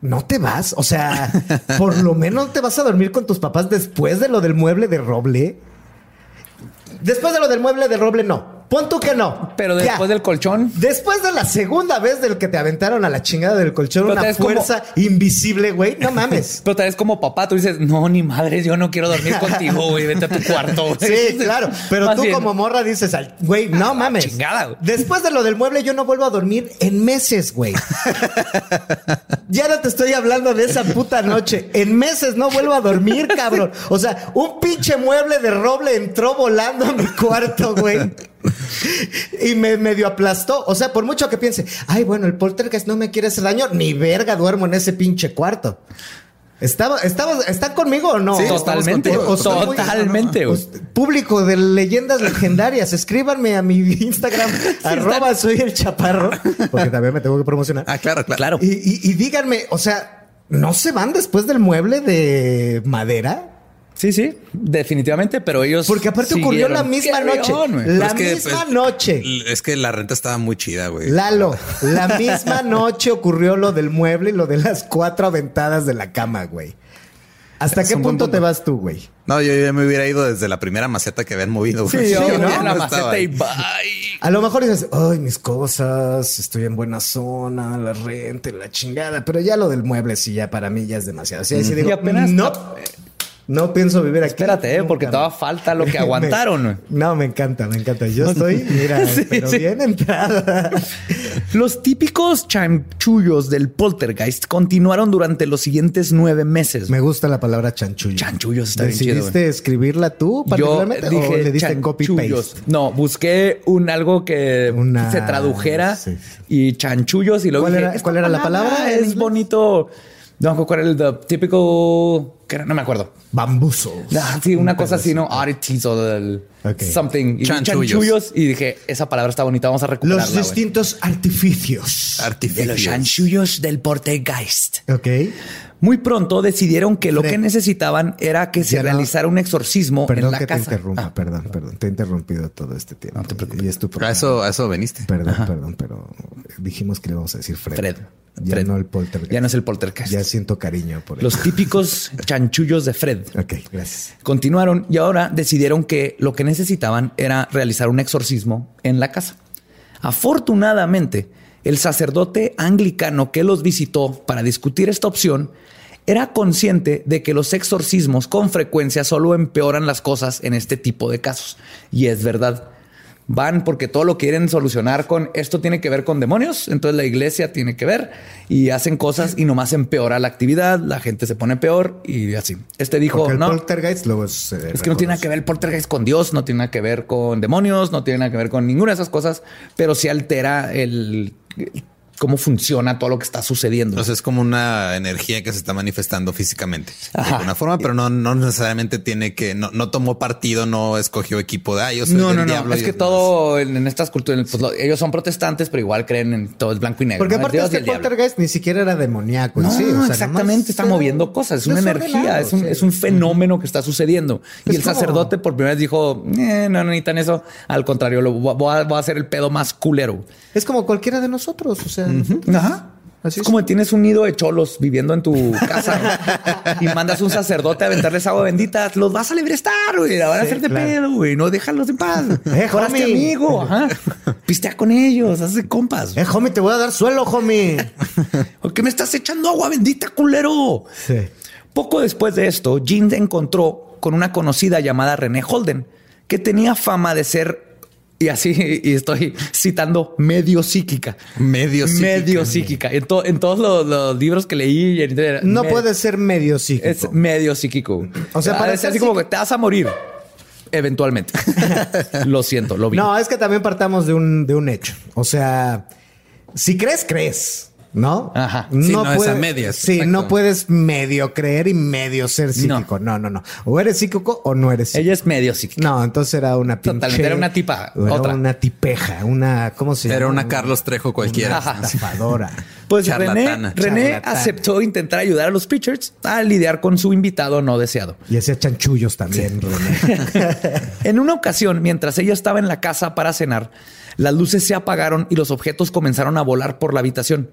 no te vas. O sea, por lo menos te vas a dormir con tus papás después de lo del mueble de roble. Después de lo del mueble de roble, no. Pon tú que no. Pero Ya. después del colchón. Después de la segunda vez del que te aventaron a la chingada del colchón, Pero una como- fuerza invisible, güey. No mames. <laughs> Pero tal vez como papá, tú dices, no, ni madres, yo no quiero dormir contigo, güey, vete a tu cuarto. güey". Sí, <laughs> claro. Pero Más tú bien, como morra dices, "Ay, güey, no mames. chingada, güey. Después de lo del mueble, yo no vuelvo a dormir en meses, güey. <laughs> ya no te estoy hablando de esa puta noche. En meses no vuelvo a dormir, cabrón. O sea, un pinche mueble de roble entró volando a mi cuarto, güey. <laughs> Y me medio aplastó. O sea, por mucho que piense, ay, bueno, el poltergeist no me quiere hacer daño, ni verga duermo en ese pinche cuarto. ¿Estaba, estaba, ¿Están conmigo o no? Sí, Totalmente, contigo. Muy- totalmente, güey. Pues, público de leyendas legendarias, escríbanme a mi Instagram, <laughs> arroba soy el chaparro, porque también me tengo que promocionar. Ah, claro, claro. Claro. Y, y- y díganme, o sea, ¿no se van después del mueble de madera? Sí, sí, definitivamente, pero ellos. Porque aparte ocurrió la misma noche. león. La Pero es que, misma pues, noche. Es que la renta estaba muy chida, güey. Lalo, la misma noche ocurrió lo del mueble y lo de las cuatro aventadas de la cama, güey. ¿Hasta Es qué punto punto. te vas tú, güey? No, yo ya me hubiera ido desde la primera maceta que habían movido. Sí, güey. <laughs> yo ¿no? la maceta y bye. A lo mejor dices, ay, mis cosas, estoy en buena zona, la renta, y la chingada, pero ya lo del mueble sí, ya para mí ya es demasiado. Ahí sí digo, Y apenas- no, no pienso vivir aquí. Espérate, eh, porque todavía falta lo que <laughs> Me- aguantaron, güey. no, me encanta, me encanta. Yo estoy, mira, <laughs> Sí, pero sí. bien entrada. Los típicos chanchullos del poltergeist continuaron durante los siguientes nueve meses. Me gusta la palabra chanchullo. Chanchullos está bien chido, ¿Decidiste güey. escribirla tú Yo particularmente dije o le diste chanchullos. copy-paste? No, busqué un algo que Una- se tradujera sí. y chanchullos y luego ¿Cuál dije, era- "Esta cuál era la palabra Es bonito. No me cuál era el typical. Que era? No me acuerdo. Bambuzo. Ah, sí, una cosa así, ¿no? Oddities o del something. Y Chanchullos. chanchullos. Y dije, esa palabra está bonita, vamos a recuperarla. Los distintos artificios. De los Artificios. chanchullos del poltergeist. Ok. Muy pronto decidieron que lo Fred. que necesitaban era que se no- realizara un exorcismo Perdón en la que casa. te interrumpa, Ah, perdón, perdón. Te he interrumpido todo este tiempo. No te preocupes. Y es tu a eso, a eso veniste. Perdón, perdón, pero dijimos que le vamos a decir Fred. Fred. Ya Fred. no el poltergeist. Ya no es el poltergeist. Ya siento cariño por él. Los típicos <laughs> chanchullos de Fred. Ok, gracias. Continuaron y ahora decidieron que lo que necesitaban era realizar un exorcismo en la casa. Afortunadamente, el sacerdote anglicano que los visitó para discutir esta opción era consciente de que los exorcismos con frecuencia solo empeoran las cosas en este tipo de casos. Y es verdad. Van porque todo lo quieren solucionar con esto tiene que ver con demonios, entonces la iglesia tiene que ver y hacen cosas y nomás empeora la actividad, la gente se pone peor y así. Este dijo, Porque el no, poltergeist luego es... que no tiene nada que ver el poltergeist con Dios, no tiene nada que ver con demonios, no tiene nada que ver con ninguna de esas cosas, pero sí altera el, cómo funciona todo lo que está sucediendo. Entonces es como una energía que se está manifestando físicamente de alguna forma, pero no, no necesariamente tiene que, no, no tomó partido, no escogió equipo de ah, soy no, no, no. Es que demás". todo en, en estas culturas, pues, lo- ellos son protestantes, pero igual creen en todo es blanco y negro. Porque ¿no? Aparte este poltergeist ni siquiera era demoníaco. No, sí, o sea, nomás exactamente, está moviendo cosas, es una energía, es un, sí. es un fenómeno que está sucediendo. Es y el como- sacerdote por primera vez dijo, "Eh, no, no necesitan eso, al contrario, lo, voy, a, voy a hacer el pedo más culero. Es como cualquiera de nosotros, o sea... Ajá. Así es es. como tienes un nido de cholos viviendo en tu casa ¿no? <laughs> y mandas un sacerdote a aventarles agua bendita, los vas a librestar, güey, la van a hacer de claro. pedo, güey, no déjalos en paz. <laughs> Eh, homie. amigo, ajá. Pistea con ellos, hace compas. Eh, homie, te voy a dar suelo, homie. <laughs> ¿Por qué me estás echando agua bendita, culero? Sí. Poco después de esto, se encontró con una conocida llamada René Holden, que tenía fama de ser, y así, y estoy citando, medio psíquica. Medio psíquica. Medio psíquica. En, to- en todos los, los libros que leí. en- No me- puede ser medio psíquico. Es medio psíquico. O sea, ser así como que te vas a morir. Eventualmente. <laughs> lo siento, lo vi. No, es que también partamos de un, de un hecho. O sea, si crees, crees. ¿No? Ajá. Sí, no es a medias, Sí, exacto. no puedes medio creer y medio ser psíquico. No. no, no, O eres psíquico o no eres psíquico. Ella es medio psíquica. No, entonces era una pinche... Totalmente, era una tipa, Era otra. una tipeja, una... ¿Cómo se llama? Era una Carlos Trejo cualquiera. Una estafadora. <laughs> Pues Charlatana. René Charlatana. aceptó intentar ayudar a los Pritchards a lidiar con su invitado no deseado. Y hacía chanchullos también, René. <laughs> En una ocasión, mientras ella estaba en la casa para cenar, las luces se apagaron y los objetos comenzaron a volar por la habitación.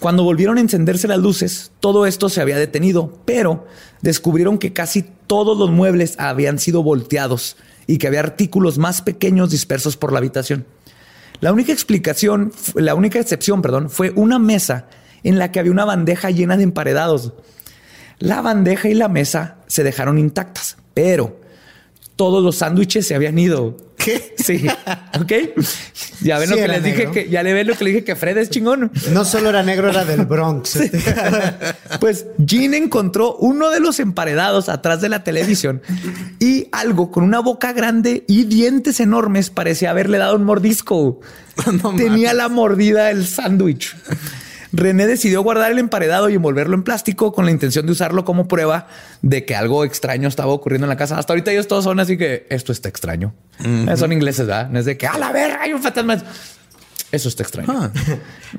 Cuando volvieron a encenderse las luces, todo esto se había detenido, pero descubrieron que casi todos los muebles habían sido volteados y que había artículos más pequeños dispersos por la habitación. La única explicación, la única excepción, perdón, fue una mesa en la que había una bandeja llena de emparedados. La bandeja y la mesa se dejaron intactas, pero todos los sándwiches se habían ido. ¿Qué? Sí. <laughs> Ok. Ya ven Sí lo que les dije que ya le ven lo que le dije que Fred es chingón. No solo era negro, era del Bronx. <laughs> Pues Jean encontró uno de los emparedados atrás de la televisión y algo con una boca grande y dientes enormes parecía haberle dado un mordisco. <laughs> No Tenía mames. la mordida del sándwich. René decidió guardar el emparedado y envolverlo en plástico con la intención de usarlo como prueba de que algo extraño estaba ocurriendo en la casa. Hasta ahorita ellos todos son así que esto está extraño. Son ingleses, ¿verdad? No es de que a la verga hay un fantasma. Eso está extraño. Ah. <laughs>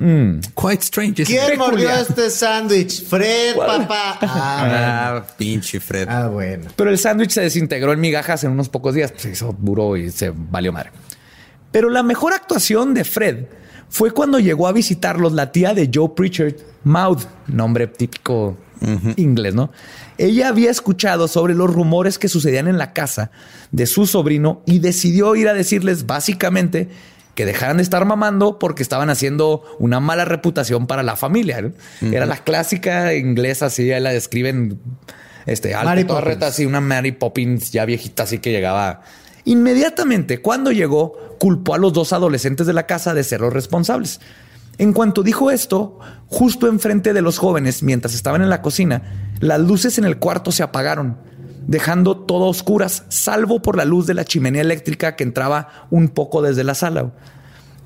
Quite strange. ¿Quién mordió este sándwich? Fred, papá. Ah, Ah, pinche Fred. ah, bueno. Pero el sándwich se desintegró en migajas en unos pocos días. Se hizo duro y se valió madre. Pero la mejor actuación de Fred fue cuando llegó a visitarlos la tía de Joe Pritchard, Maud, nombre típico inglés, ¿no? Ella había escuchado sobre los rumores que sucedían en la casa de su sobrino y decidió ir a decirles básicamente que dejaran de estar mamando porque estaban haciendo una mala reputación para la familia. ¿no? Era la clásica inglesa, así ahí la describen este, Mary torreta, Poppins. así una Mary Poppins ya viejita, así que llegaba. Inmediatamente, cuando llegó, culpó a los dos adolescentes de la casa de ser los responsables. En cuanto dijo esto, justo enfrente de los jóvenes, mientras estaban en la cocina, las luces en el cuarto se apagaron, dejando todo a oscuras, salvo por la luz de la chimenea eléctrica que entraba un poco desde la sala.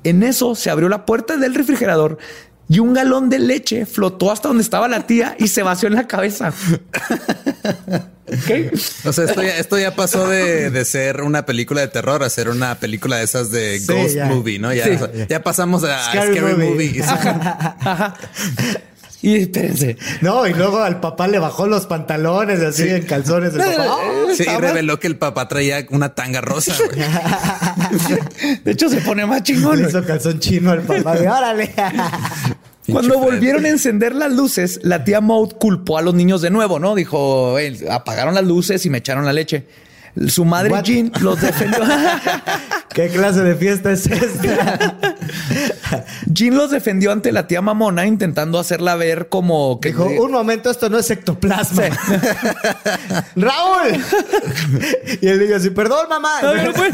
En eso se abrió la puerta del refrigerador y un galón de leche flotó hasta donde estaba la tía y se vació en la cabeza. ¿Ok? <laughs> O sea, esto ya, esto ya pasó de, de ser una película de terror a ser una película de esas de Sí, Ghost ya. Movie, ¿no? Ya, Sí. o sea, ya pasamos a Scary Scary, movie. Movie. Ajá. Y espérense. No, y luego al papá le bajó los pantalones así en calzones. El papá, "Ah, <laughs> Sí, y reveló que el papá traía una tanga rosa. güey. <laughs> De hecho, se pone más mal". chingón. Le hizo calzón chino al papá. de, Órale. <laughs> Cuando volvieron a encender las luces, la tía Maud culpó a los niños de nuevo, ¿no? Dijo, "Ey, apagaron las luces y me echaron la leche. Su madre What? Jean los defendió. <laughs> ¿Qué clase de fiesta es esta? Jean los defendió ante la tía mamona, intentando hacerla ver como que Dijo, un momento, esto no es ectoplasma. <laughs> ¡Raúl! y el niño así, perdón, mamá. No, no fue.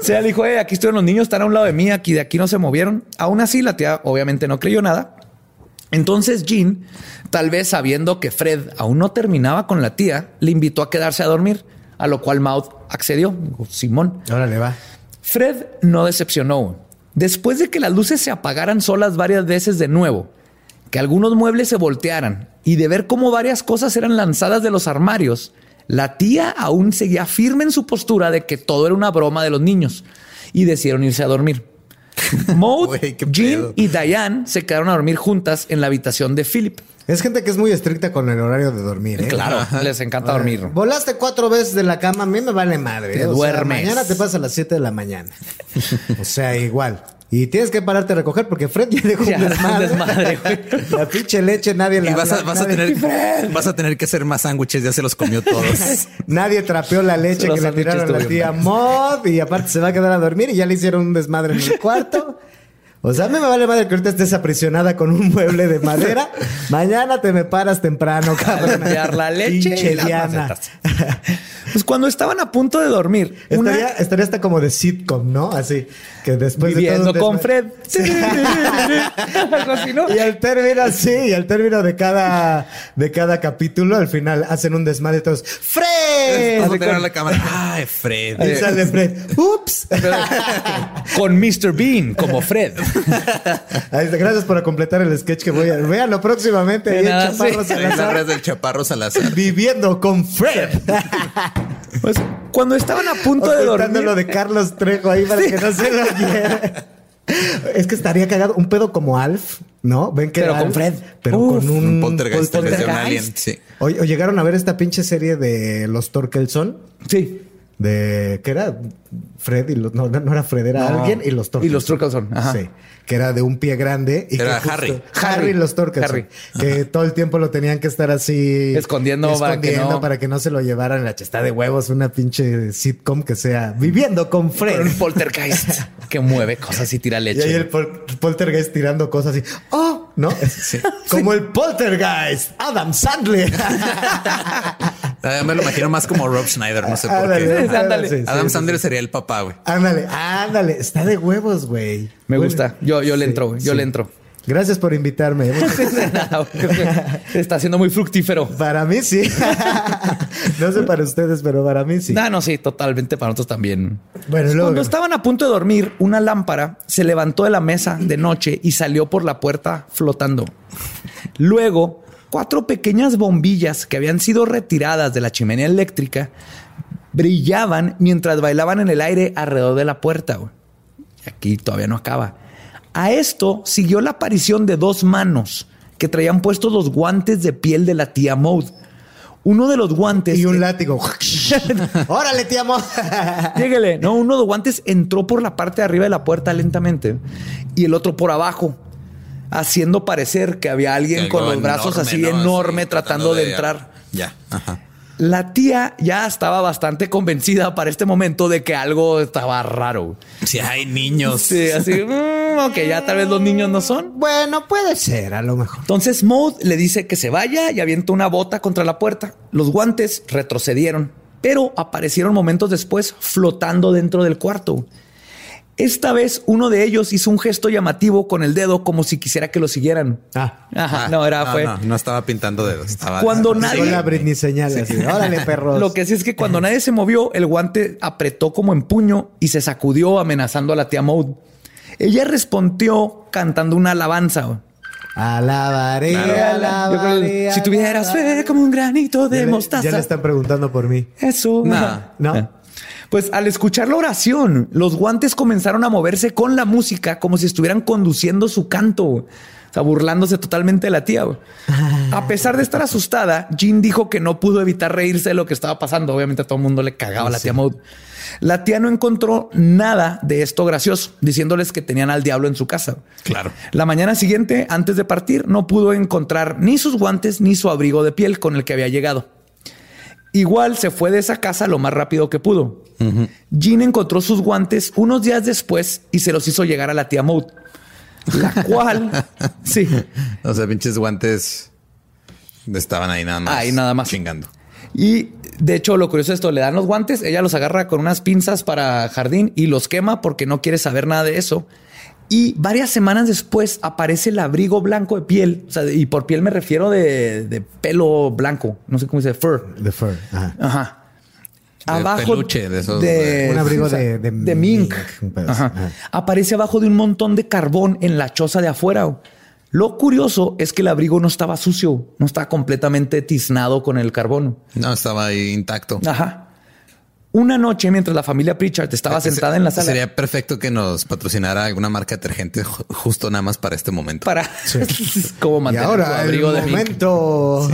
O sea, le dijo, "Eh, aquí estuvieron los niños, están a un lado de mí, aquí de aquí no se movieron. Aún así, la tía obviamente no creyó nada. Entonces Jean, tal vez sabiendo que Fred aún no terminaba con la tía, le invitó a quedarse a dormir, a lo cual Maud accedió. Simón. Órale, va. Fred no decepcionó. Después de que las luces se apagaran solas varias veces de nuevo, que algunos muebles se voltearan y de ver cómo varias cosas eran lanzadas de los armarios, la tía aún seguía firme en su postura de que todo era una broma de los niños y decidieron irse a dormir. <laughs> Maud, qué Jean y Diane se quedaron a dormir juntas en la habitación de Philip. Es gente que es muy estricta con el horario de dormir, ¿eh? Claro, les encanta dormir. Volaste cuatro veces de la cama, a mí me vale madre. Te ¿eh? Sea, duermes. mañana te pasa a las 7 de la mañana. o sea, igual. Y tienes que pararte a recoger porque Fred ya dejó <laughs> Ya, un desmadre. La pinche leche nadie Y la vas a, vas, a tener, vas a tener que hacer más sándwiches, ya se los comió todos. <laughs> nadie trapeó la leche Los que le tiraron a la tía Mod y aparte se va a quedar a dormir y ya le hicieron un desmadre en el cuarto. O sea, a mí me vale madre que ahorita estés aprisionada con un mueble de madera. <laughs> Mañana te me paras temprano, cabrón. Limpiar la leche y. <laughs> Pues cuando estaban a punto de dormir, una- Estaría, estaría hasta como de sitcom, ¿no? Así que después viviendo de todo con Fred. <laughs> ¿no? Y al término, sí, y al término de cada, de cada capítulo, al final hacen un desmadre todos. ¡Fred! Vamos a Así tener con- la cámara. Ay, Fred. Y sale Fred. ¡Ups! Con Mr. Bean como Fred. <laughs> Gracias por completar el sketch que voy a. Véanlo próximamente. De ahí en nada, Chaparro sí. En las Salazar, del Chaparro Salazar. Viviendo con Fred. <laughs> Pues cuando estaban a punto de dormir. lo de Carlos Trejo ahí para que no se lo oyera. <laughs> Es que estaría cagado un pedo como Alf, ¿no? Ven que Pero con Fred. Pero Uf, con un, Un poltergeist de un alien. Sí. O, o llegaron a ver esta pinche serie de los Torkelson. Sí. De que era Fred y los, no, no era Fred, era No. alguien y los Torkelson. Y los Torkelson, ajá. Sí, que era de un pie grande. Y Era que Harry. Harry. Harry. y los Torkelson. Harry. Que todo el tiempo lo tenían que estar así. Escondiendo para que escondiendo no- para que no se lo llevaran la chesta de huevos. Una pinche sitcom que sea viviendo con Fred. Con un poltergeist que mueve cosas y tira <laughs> Y leche. ahí el pol- poltergeist tirando cosas así. ¡Oh! ¿No? <laughs> Como el poltergeist. Adam Sandler. <laughs> Ah, me lo imagino más como Rob Schneider, no sé por Ándale, qué. Ándale. sí, sí, Adam sí, Sandler sí. sería el papá, güey. Ándale, ándale. Está de huevos, güey. Me Bueno, gusta. Yo, yo le entro, güey. yo sí. le entro. Gracias por invitarme. <laughs> Está siendo muy fructífero. Para mí sí. <laughs> no sé para ustedes, pero para mí sí. No, no, sí, totalmente para nosotros también. Bueno, luego. Cuando estaban a punto de dormir, una lámpara se levantó de la mesa de noche y salió por la puerta flotando. Luego, cuatro pequeñas bombillas que habían sido retiradas de la chimenea eléctrica brillaban mientras bailaban en el aire alrededor de la puerta. Aquí todavía no acaba. A esto siguió la aparición de dos manos que traían puestos los guantes de piel de la tía Maud. Uno de los guantes Y un látigo. <laughs> Órale, te amo. Lléguele. No, uno de los guantes entró por la parte de arriba de la puerta lentamente y el otro por abajo, haciendo parecer que había alguien Algo con los brazos enorme, así ¿no? enorme Así, tratando de entrar. Ya. Ajá. La tía ya estaba bastante convencida para este momento de que algo estaba raro. Si hay niños. Sí, así, mm, ok, ya tal vez los niños no son. Bueno, puede ser, a lo mejor. Entonces Maud le dice que se vaya y avienta una bota contra la puerta. Los guantes retrocedieron, pero aparecieron momentos después flotando dentro del cuarto. Esta vez uno de ellos hizo un gesto llamativo con el dedo como si quisiera que lo siguieran. Ah. Ajá, Ah, no, era fue. No, no estaba pintando dedos. Estaba Cuando nadie. la Britney señal así. Órale, perros. Lo que sí es que cuando nadie se movió, el guante apretó como en puño y se sacudió amenazando a la tía Maud. Ella respondió cantando una alabanza. Alabaré, Claro. Alabaré. si tuvieras fe como un granito de Ya le- mostaza. Ya le están preguntando por mí. Eso. No. Ajá. No. Pues al escuchar la oración, los guantes comenzaron a moverse con la música como si estuvieran conduciendo su canto. O sea, burlándose totalmente de la tía. A pesar de estar asustada, Jean dijo que no pudo evitar reírse de lo que estaba pasando. Obviamente a todo el mundo le cagaba a la tía Maud. La tía no encontró nada de esto gracioso, diciéndoles que tenían al diablo en su casa. Claro. La mañana siguiente, antes de partir, no pudo encontrar ni sus guantes ni su abrigo de piel con el que había llegado. Igual se fue de esa casa lo más rápido que pudo. Jean encontró sus guantes unos días después y se los hizo llegar a la tía Maud, la <laughs> cual, sí, O sea, pinches guantes estaban ahí nada más. Ahí nada más. Chingando. Y de hecho, lo curioso es esto: le dan los guantes, ella los agarra con unas pinzas para jardín y los quema porque no quiere saber nada de eso. Y varias semanas después aparece el abrigo blanco de piel. O sea, y por piel me refiero de, de pelo blanco. No sé cómo se dice, fur. The Fur. Ajá. Ajá. De peluche, de esos de- Un abrigo o <laughs> sea, de- de de mink. mink, un pedazo. Ajá. Ajá. Aparece abajo de un montón de carbón en la choza de afuera. Lo curioso es que el abrigo no estaba sucio, no estaba completamente tiznado con el carbón. No, estaba ahí intacto. Ajá. Una noche, mientras la familia Pritchard estaba sentada en la sala Sería perfecto que nos patrocinara alguna marca de detergente ju- justo nada más para este momento. para <laughs> como Y mantener su ahora el abrigo de momento.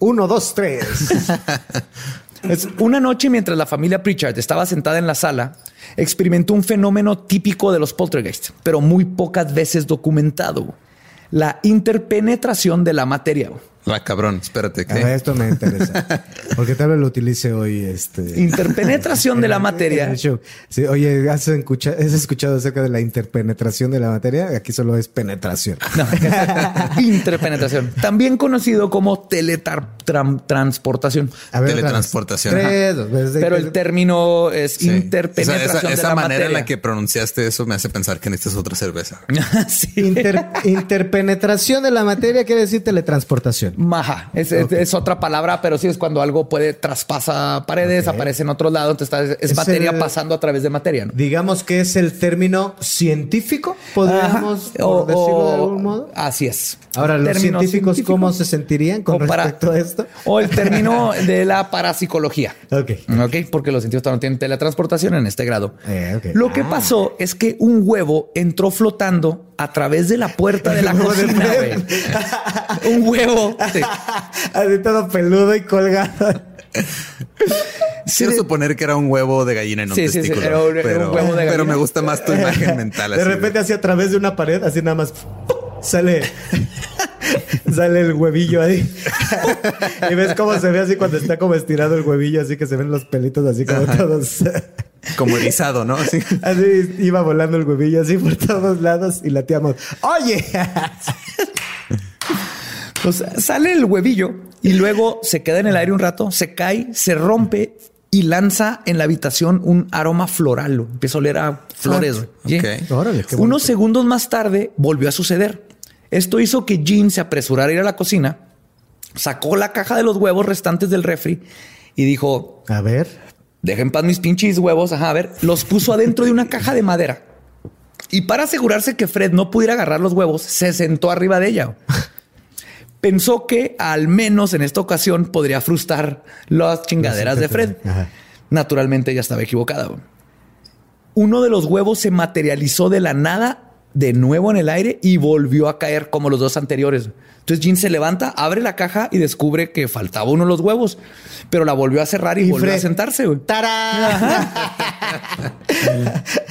Uno, dos, tres. <laughs> Es una noche mientras la familia Pritchard estaba sentada en la sala, experimentó un fenómeno típico de los poltergeist, pero muy pocas veces documentado. La interpenetración de la materia. La cabrón, espérate. A ver, ¿qué? esto me interesa. <laughs> Porque tal vez lo utilice hoy. Este, Interpenetración de la materia. Sí, oye, ¿has escuchado, ¿has escuchado acerca de la interpenetración de la materia? Aquí solo es penetración. No. <laughs> Interpenetración. También conocido como teletransportación. A ver, Teletransportación. Tres, dos veces. Pero el término es Sí. interpenetración Esa, esa- de esa la manera en la que pronunciaste eso me hace pensar que necesitas otra cerveza. <laughs> sí. Inter- interpenetración de la materia quiere decir teletransportación. Maja, es, es- es otra palabra, pero sí es cuando algo puede traspasa paredes, aparece en otro lado, entonces está- es, Es materia el- pasando a través de materia. ¿no? Digamos que es el término científico, podríamos O- decirlo de algún modo. Así es. Ahora, los científicos, científico. ¿cómo se sentirían con para- respecto a esto? O el término de la parapsicología. Ok. Ok, porque los científicos no tienen teletransportación en este grado. Eh. Lo que Ah. pasó es que un huevo entró flotando a través de la puerta de la <laughs> de cocina, güey. Un huevo. Sí. <laughs> Así todo peludo y colgado. <laughs> Quiero suponer que era un huevo de gallina no un Sí, sí, sí, testículo. era un- pero, huevo de pero gallina. me gusta más tu <laughs> imagen mental. De así repente, así a través de una pared, así nada más sale. Sale el huevillo ahí. y ves cómo se ve así cuando está como estirado el huevillo, así que se ven los pelitos así como todos. como erizado, ¿no? Así. Así iba volando el huevillo así por todos lados y lateamos. Oye, Pues sale el huevillo y luego se queda en el aire un rato, se cae, se rompe y lanza en la habitación un aroma floral. Empieza a oler a flores. Órale, qué bonito. Unos segundos más tarde volvió a suceder. Esto hizo que Jean se apresurara a ir a la cocina, sacó la caja de los huevos restantes del refri y dijo, a ver. dejen paz mis pinches huevos, ajá, a ver, los puso adentro de una caja de madera. Y para asegurarse que Fred no pudiera agarrar los huevos, se sentó arriba de ella. Pensó que al menos en esta ocasión podría frustrar las chingaderas de Fred. Ajá. Naturalmente ella estaba equivocada. Uno de los huevos se materializó de la nada de nuevo en el aire y volvió a caer como los dos anteriores. Entonces Jean se levanta, abre la caja y descubre que faltaba uno de los huevos, pero la volvió a cerrar y, Y volvió Fred- a sentarse.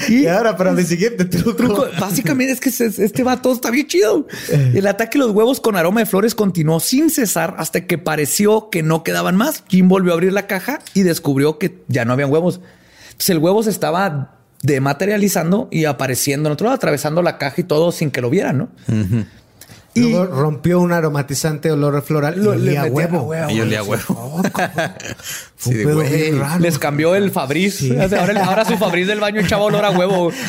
Y y ahora para mi siguiente truco. truco, básicamente es que se- este vato está bien chido. El ataque de los huevos con aroma de flores continuó sin cesar hasta que pareció que no quedaban más. Jim volvió a abrir la caja y descubrió que ya no habían huevos. Entonces el huevo se estaba dematerializando y apareciendo en otro lado, atravesando la caja y todo sin que lo vieran, ¿no? Y Luego rompió un aromatizante olor floral lo- y le olía huevo. huevo. Y yo olía a huevo. <laughs> Fue Sí, de güey. les cambió el Fabriz. Ahora, ahora su Fabriz del baño echaba olor a huevo. <laughs>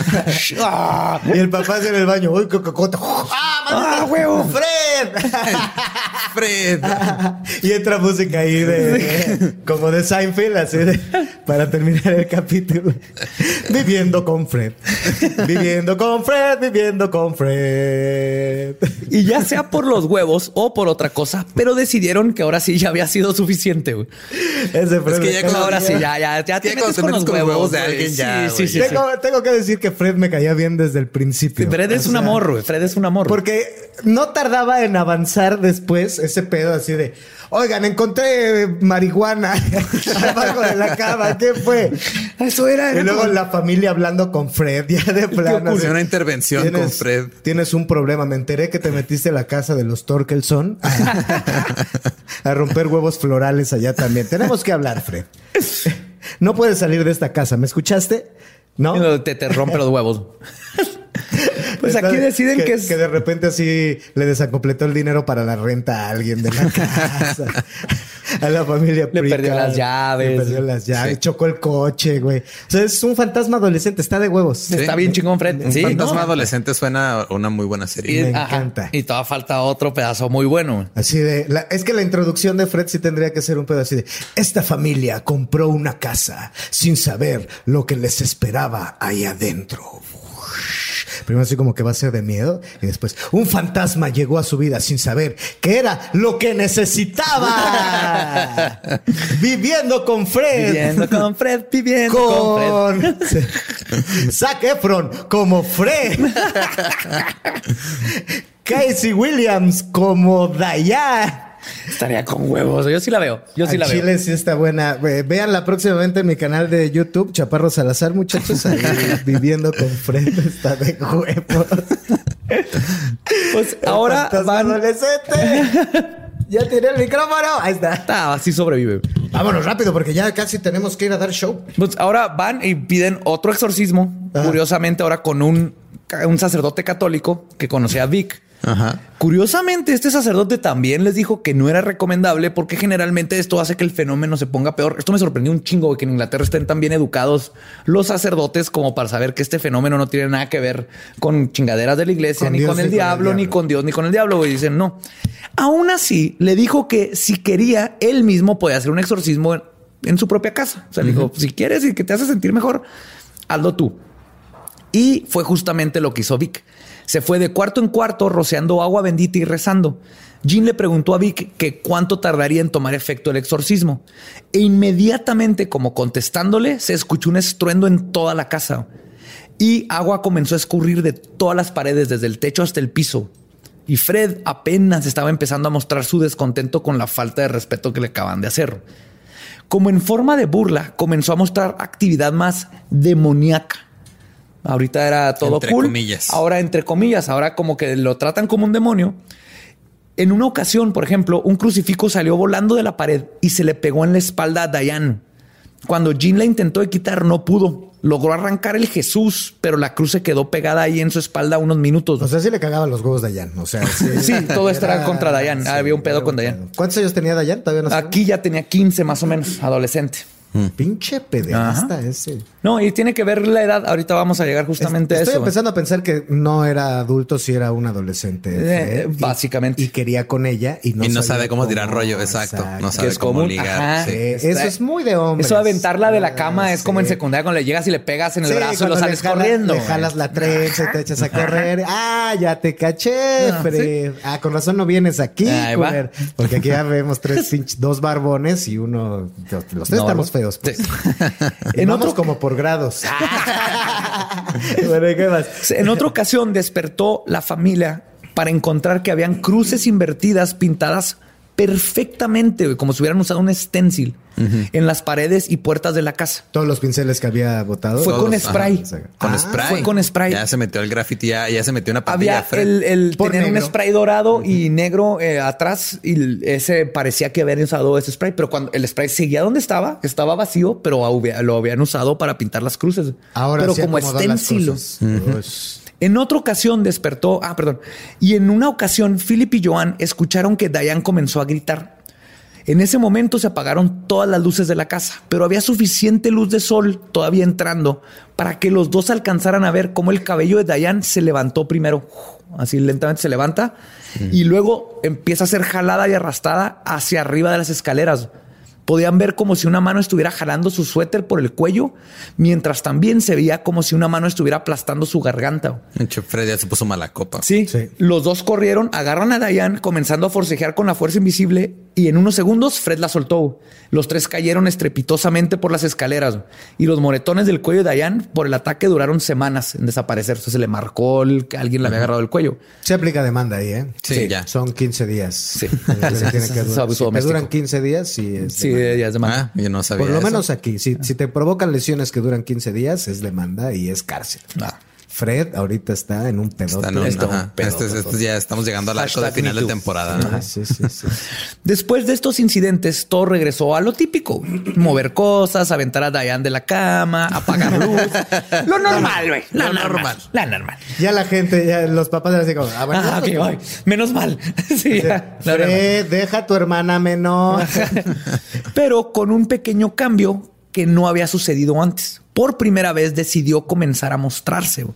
Ah, Y el papá hace en el baño. ¡Uy, cococota! ¡Ah, ¡Ah, <laughs> huevo! ¡Fred! Fred. <laughs> y entra música ahí de como de Seinfeld, así de, para terminar el capítulo. Viviendo con Fred. Viviendo con Fred, viviendo con Fred. Y ya sea por los huevos o por otra cosa, pero decidieron que ahora sí ya había sido suficiente. güey. Ese Fred Es que ya Ahora sí, ya, ya, ya te Ya metes con los con huevos huevos de alguien, ya, sí, sí, sí. Tengo, tengo que decir que Fred me caía bien desde el principio. Fred es O un amor, güey. Fred es un amor. Porque no tardaba en avanzar después ese pedo así de, oigan, encontré marihuana <laughs> abajo de la cama, ¿qué fue? eso era. Y luego la familia hablando con Fred, ya de <laughs> plano. Una intervención con Fred. Tienes un problema. Me enteré que te metiste a la casa de los Torkelson a, <laughs> a romper huevos florales allá también. Tenemos que hablar, Fred. No puedes salir de esta casa. ¿Me escuchaste? ¿No? Te, te rompe los huevos. <laughs> Pues aquí Entonces, deciden que, que, es. que de repente así le desacompletó el dinero para la renta a alguien de la <laughs> casa. a la familia Le Prica. perdió las llaves. Le perdió las llaves. Sí. Chocó el coche, güey. O sea, es un fantasma adolescente. Está de huevos. Está bien chingón, Fred. Un Sí, fantasma ¿no? adolescente suena una muy buena Y, serie. Me ajá, encanta. y todavía falta otro pedazo muy bueno. Así de, la- es que la introducción de Fred sí tendría que ser un pedo así de, esta familia compró una casa sin saber lo que les esperaba ahí adentro. Primero así como que va a ser de miedo y después un fantasma llegó a su vida sin saber que era lo que necesitaba. <laughs> Viviendo con Fred. Viviendo con Fred, viviendo con, Fred. Zac Efron como Fred. <laughs> Casey Williams como Diane. Estaría con huevos. Yo sí la veo. Yo sí Al la veo. Chile sí está buena. Ve- Véanla próximamente en mi canal de YouTube, Chaparro Salazar, muchachos. Ahí <laughs> viviendo con Fred está de huevos. Pues ahora van. adolescente. Ya tiene el micrófono. Ahí está. Ah, así sobrevive. Vámonos rápido porque ya casi tenemos que ir a dar show. Pues ahora van y piden otro exorcismo. Ajá. Curiosamente, ahora con un, un sacerdote católico que conocía a Vic. Ajá. Curiosamente, este sacerdote también les dijo que no era recomendable porque generalmente esto hace que el fenómeno se ponga peor. Esto me sorprendió un chingo de que en Inglaterra estén tan bien educados los sacerdotes como para saber que este fenómeno no tiene nada que ver con chingaderas de la iglesia, Con ni Dios con el diablo, ni con Dios, ni con el diablo. Y dicen no. Aún así, le dijo que si quería, él mismo podía hacer un exorcismo en, en su propia casa. O sea, le dijo, si quieres y que te hace sentir mejor, hazlo tú. Y fue justamente lo que hizo Vic. Se fue de cuarto en cuarto rociando agua bendita y rezando. Jean le preguntó a Vic que cuánto tardaría en tomar efecto el exorcismo. E inmediatamente, como contestándole, se escuchó un estruendo en toda la casa. y agua comenzó a escurrir de todas las paredes, desde el techo hasta el piso. Y Fred apenas estaba empezando a mostrar su descontento con la falta de respeto que le acaban de hacer. Como en forma de burla, comenzó a mostrar actividad más demoníaca. Ahorita era todo Entre cool. comillas. Ahora, entre comillas, ahora como que lo tratan como un demonio. En una ocasión, por ejemplo, un crucifijo salió volando de la pared y se le pegó en la espalda a Diane. Cuando Jean la intentó de quitar, no pudo. Logró arrancar el Jesús, pero la cruz se quedó pegada ahí en su espalda unos minutos. O sea, sí le cagaban los huevos a Dayan. O sea, <laughs> sí, Sí, todo esto era contra Dayan. Había un pedo con Dayan. ¿Cuántos años tenía Dayan? Todavía no sé. Aquí ya tenía 15 más o menos, adolescente. Pinche pederasta ese. No, y tiene que ver la edad. Ahorita vamos a llegar justamente Estoy a eso. empezando a pensar que no era adulto, si era un adolescente. Eh, y- básicamente. Y, quería con ella y no, y no sabe cómo tirar rollo, exacto. No sabe es cómo común. ligar. Ajá. sí. Sí, eso es muy de hombre. Eso aventarla de la cama es como en secundaria cuando le llegas y le pegas en el brazo y lo sales corriendo. Le jalas la trenza y te echas a correr. Ah, ya te caché, Ah, Fred. Ah, con razón no vienes aquí. Porque aquí ya vemos tres pinches, dos barbones y uno. Los tres No, estamos no. Feos. Pues. <laughs> En Vamos otro- como por grados. <laughs> bueno, ¿y ¿qué más? En otra ocasión despertó la familia para encontrar que habían cruces invertidas pintadas perfectamente, güey, como si hubieran usado un stencil en las paredes y puertas de la casa. Todos los pinceles que había botado. Fue con spray. ajá. Con Ah, spray. fue con spray. Ya se metió el graffiti, ya, ya se metió una pantalla. Había Fred. el, el un spray dorado y negro eh, atrás y ese parecía que habían usado ese spray, pero cuando el spray seguía donde estaba, estaba vacío, pero había- lo habían usado para pintar las cruces. Ahora pero sí como stencil. En otra ocasión despertó, ah, perdón, y en una ocasión Philip y Joan escucharon que Diane comenzó a gritar. En ese momento se apagaron todas las luces de la casa, pero había suficiente luz de sol todavía entrando para que los dos alcanzaran a ver cómo el cabello de Diane se levantó primero, así lentamente se levanta, y luego empieza a ser jalada y arrastrada hacia arriba de las escaleras. Podían ver como si una mano estuviera jalando su suéter por el cuello, mientras también se veía como si una mano estuviera aplastando su garganta. Fred ya se puso mala copa. Sí. Sí. Los dos corrieron, agarran a Diane, comenzando a forcejear con la fuerza invisible, y en unos segundos Fred la soltó. Los tres cayeron estrepitosamente por las escaleras, y los moretones del cuello de Diane por el ataque duraron semanas en desaparecer. Entonces se le marcó el, que alguien le había agarrado el cuello. Se aplica demanda ahí, ¿eh? Sí, ya. Son 15 días. Sí. Se tiene que <laughs> durar. Si duran 15 días, sí es Sí, demanda. ya es de mano. Ah, yo no sabía. Por lo eso. menos aquí. Si, si te provocan lesiones que duran 15 días, es demanda y es cárcel. Ah. Fred ahorita está en un pedote. En un- Está un Este- este ya estamos llegando al arco de final de temporada. ¿no? Sí, sí, sí. <laughs> Después de estos incidentes, todo regresó a lo típico: mover cosas, aventar a Diane de la cama, apagar luz. <laughs> lo normal, güey. La Lo normal. normal. La normal. Ya la gente, ya los papás eran así como, ah, bueno, Ah, menos mal. <laughs> Sí, ya. Fred, deja a tu hermana menor. pero con un pequeño cambio que no había sucedido antes. Por primera vez decidió comenzar a mostrarse.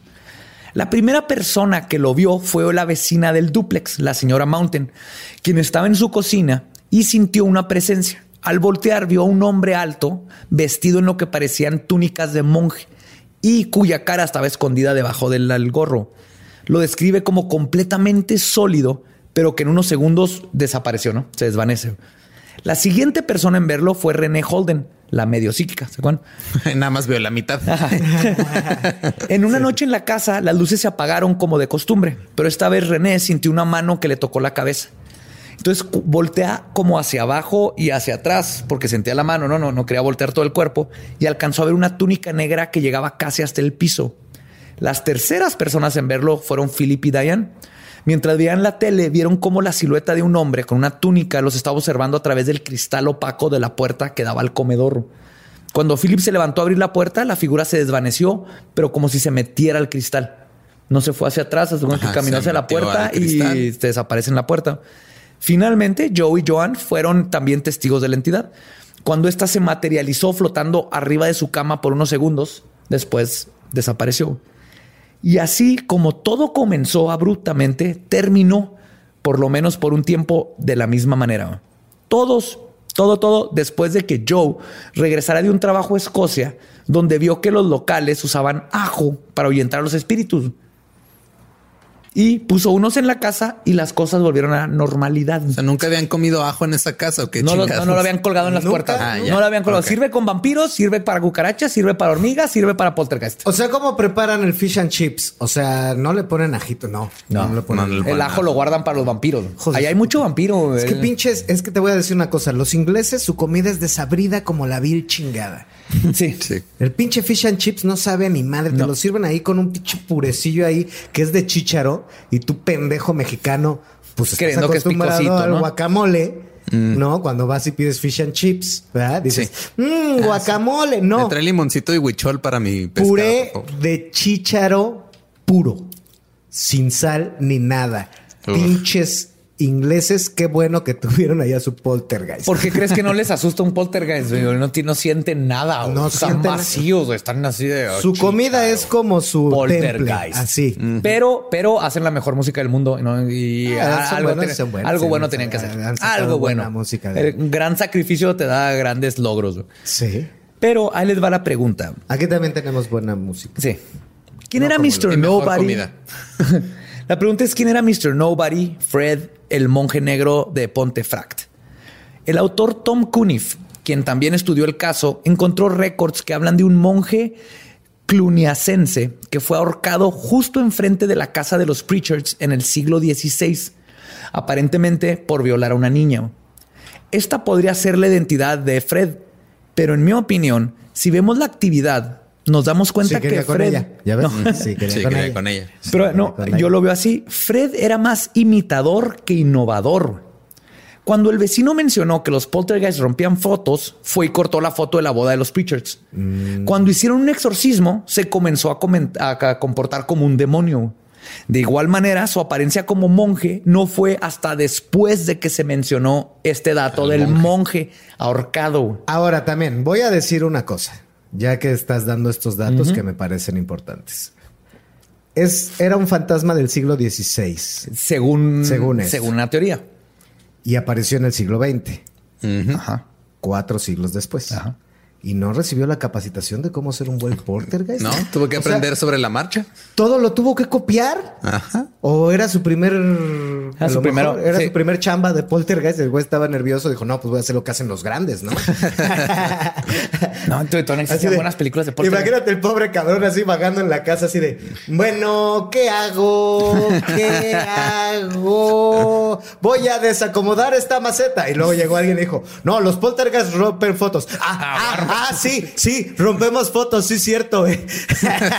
La primera persona que lo vio fue la vecina del duplex, la señora Mountain, quien estaba en su cocina y sintió una presencia. Al voltear vio a un hombre alto, vestido en lo que parecían túnicas de monje y cuya cara estaba escondida debajo del del gorro. Lo describe como completamente sólido, pero que en unos segundos desapareció, ¿no? Se desvanece. La siguiente persona en verlo fue René Holden, la medio psíquica, ¿se acuerdan? <laughs> Nada más veo la mitad. <laughs> En una noche en la casa, las luces se apagaron como de costumbre, pero esta vez René sintió una mano que le tocó la cabeza. Entonces voltea como hacia abajo y hacia atrás, porque sentía la mano, no, no, no quería voltear todo el cuerpo, y alcanzó a ver una túnica negra que llegaba casi hasta el piso. Las terceras personas en verlo fueron Philip y Diane. Mientras veían la tele, vieron cómo la silueta de un hombre con una túnica los estaba observando a través del cristal opaco de la puerta que daba al comedor. Cuando Philip se levantó a abrir la puerta, la figura se desvaneció, pero como si se metiera al cristal. No se fue hacia atrás, hasta que caminó hacia la puerta y se desaparece en la puerta. Finalmente, Joe y Joan fueron también testigos de la entidad. Cuando ésta se materializó flotando arriba de su cama por unos segundos, después desapareció. Y así como todo comenzó abruptamente, terminó, por lo menos por un tiempo, de la misma manera. Todos, todo, todo, después de que Joe regresara de un trabajo a Escocia, donde vio que los locales usaban ajo para ahuyentar a los espíritus. Y puso unos en la casa y las cosas volvieron a normalidad. O sea, nunca habían comido ajo en esa casa o qué No lo, no, no lo habían colgado en las Nunca. puertas. Ah, no lo habían colgado. Sirve con vampiros, sirve para cucarachas, sirve para hormigas, sirve para poltergeist. O sea, ¿cómo preparan el fish and chips? O sea, no le ponen ajito, no. No, le ponen. no le El ponen ajo lo guardan para los vampiros. Joder. Ahí hay mucho vampiro. Es que eh. pinches, es que te voy a decir una cosa. Los ingleses, su comida es desabrida como la vil chingada. <laughs> Sí. Sí. El pinche fish and chips no sabe a ni madre. Te No. lo sirven ahí con un pinche purecillo ahí que es de chícharo y tú pendejo mexicano, pues estás Creyendo que es acostumbrado picosito, al ¿no? guacamole. No, cuando vas y pides fish and chips, ¿verdad? Dices, Sí. mmm, guacamole. Me No, trae limoncito y huichol para mi pescado, puré de chícharo puro, sin sal ni nada. Uf. Pinches ingleses, qué bueno que <laughs> tuvieron allá su poltergeist. ¿Por qué crees que no les <laughs> asusta un poltergeist? güey? No, no sienten nada. No están sienten- vacíos, están así de. oh, Su chica, comida es como su temple, Poltergeist. así. Pero, pero hacen la mejor música del mundo ¿no? y Ah, algo, buenos, algo bueno tenían que hacer. Algo bueno. música de- El gran sacrificio te da grandes logros. Sí. Pero ahí les va la pregunta. Aquí también tenemos buena música. Sí. ¿Quién No era Mr. Nobody? <laughs> la pregunta es quién era Mr. Nobody, Fred, el monje negro de Pontefract. El autor Tom Cuniff, quien también estudió el caso, encontró récords que hablan de un monje cluniacense que fue ahorcado justo enfrente de la casa de los Preachers en el siglo XVI, aparentemente por violar a una niña. Esta podría ser la identidad de Fred, pero en mi opinión, si vemos la actividad, nos damos cuenta Sí, quería que con Fred... ella. ¿Ya ves? No. Sí, quería Sí, con quería ella. con ella. Pero no, con ella. yo lo veo así. Fred era más imitador que innovador. Cuando el vecino mencionó que los poltergeists rompían fotos, fue y cortó la foto de la boda de los Preachers. Mm. Cuando hicieron un exorcismo, se comenzó a, coment- a- a comportar como un demonio. De igual manera, su apariencia como monje no fue hasta después de que se mencionó este dato del monje, ahorcado. Ahora también voy a decir una cosa, ya que estás dando estos datos que me parecen importantes. Es, era un fantasma del siglo XVI Según, Según esto. según la teoría. y apareció en el siglo XX, Ajá. cuatro siglos después. Ajá. Y no recibió la capacitación de cómo ser un buen poltergeist. No, <laughs> tuve que O sea, aprender sobre la marcha. todo lo tuvo que copiar. Ajá. O era su primer. a su primero- mejor era sí. su primer chamba de poltergeist. El güey estaba nervioso. Dijo, no, pues voy a hacer lo que hacen los grandes, ¿no? <laughs> No, entonces todavía no de- buenas películas de poltergeist. Imagínate el pobre cabrón así vagando en la casa, así de, bueno, ¿qué hago? ¿Qué hago? Voy a desacomodar esta maceta. Y luego llegó alguien y dijo, no, los poltergeist rompen fotos. Ah, ah, ah, sí, sí, rompemos fotos, sí, cierto. eh".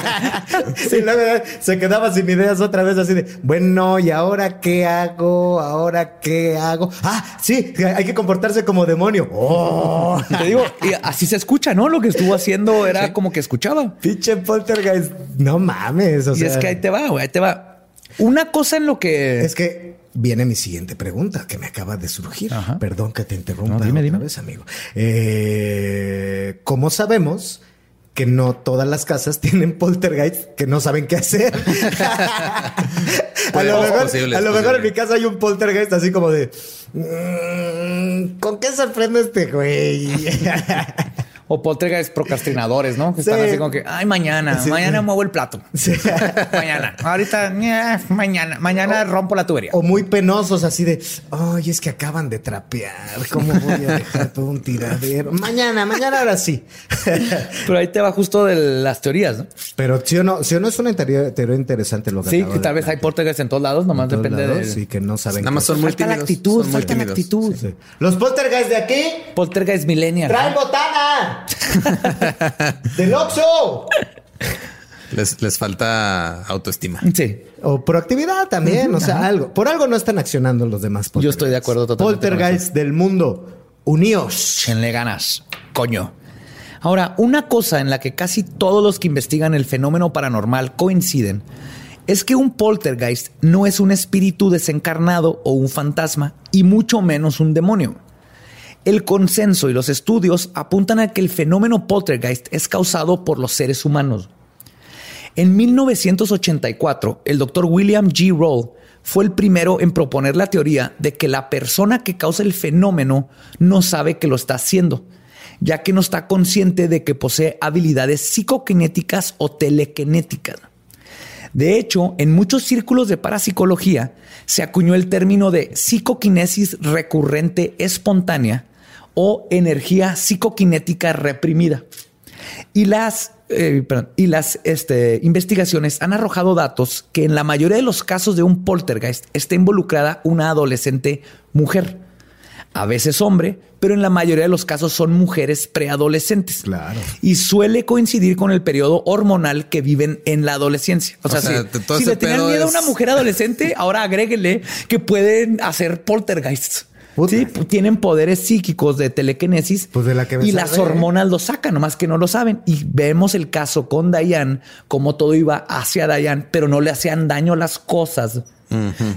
<laughs> y luego se quedaba sin ideas otra vez, así de, bueno, ¿y ahora qué hago? ¿Ahora qué hago? Ah, sí, hay que comportarse como demonio. Oh. Te digo, y así se escucha, ¿no? Lo que estuvo haciendo era como que escuchaba. Pinche poltergeist. No mames. O y sea, es que ahí te va, güey, ahí te va. Una cosa en lo que... Es que viene mi siguiente pregunta que me acaba de surgir. Ajá. Perdón que te interrumpa No, dime, otra dime. vez, amigo. Eh, ¿Cómo sabemos que no todas las casas <laughs> tienen poltergeist que no saben qué hacer? <laughs> a Pues, lo es mejor, posible, a lo mejor en mi casa hay un poltergeist así como de... "Mm, ¿Con qué sorprende este güey? <laughs> O poltergeist procrastinadores, ¿no? Que Sí. están así como que, ay, mañana, Sí. mañana muevo el plato. Sí. <laughs> mañana. Ahorita, eh, mañana, mañana rompo la tubería. O muy penosos, así de, ay, es que acaban de trapear. ¿Cómo voy a dejar todo un tiradero? Mañana, mañana ahora sí. <laughs> Pero ahí te va justo de las teorías, ¿no? Pero si o no, si o no es una teoría, teoría interesante lo que Sí, que tal vez hay poltergeist en todos lados, nomás todos depende lados, de... y que no saben Nada más son muy Falta la tímidos. actitud, son muy falta la actitud. Los poltergeist de aquí Poltergeist millennial. traen botana <laughs> del Oxxo. Les, les falta autoestima. Sí. O proactividad también, o sea, algo. Por algo no están accionando los demás Yo estoy de acuerdo totalmente con Poltergeist del mundo, uníos. Échenle ganas, coño. Ahora, una cosa en la que casi todos los que investigan el fenómeno paranormal coinciden es que un poltergeist no es un espíritu desencarnado o un fantasma, y mucho menos un demonio. El consenso y los estudios apuntan a que el fenómeno poltergeist es causado por los seres humanos. En 1984, el doctor William G. Roll fue el primero en proponer la teoría de que la persona que causa el fenómeno no sabe que lo está haciendo, ya que no está consciente de que posee habilidades psicoquinéticas o telequinéticas. De hecho, en muchos círculos de parapsicología se acuñó el término de psicoquinesis recurrente espontánea o energía psicoquinética reprimida. Y las, eh, perdón, y las este, investigaciones han arrojado datos que en la mayoría de los casos de un poltergeist está involucrada una adolescente mujer. A veces hombre, pero en la mayoría de los casos son mujeres preadolescentes. Claro. Y suele coincidir con el periodo hormonal que viven en la adolescencia. O, O sea, si, le tenían miedo a una mujer adolescente, ahora agréguele que pueden hacer poltergeists. Puta. Sí, tienen poderes psíquicos de telequinesis Pues de la que me y las hormonas lo sacan, nomás que no lo saben. Y vemos el caso con Diane, como todo iba hacia Diane, pero no le hacían daño las cosas.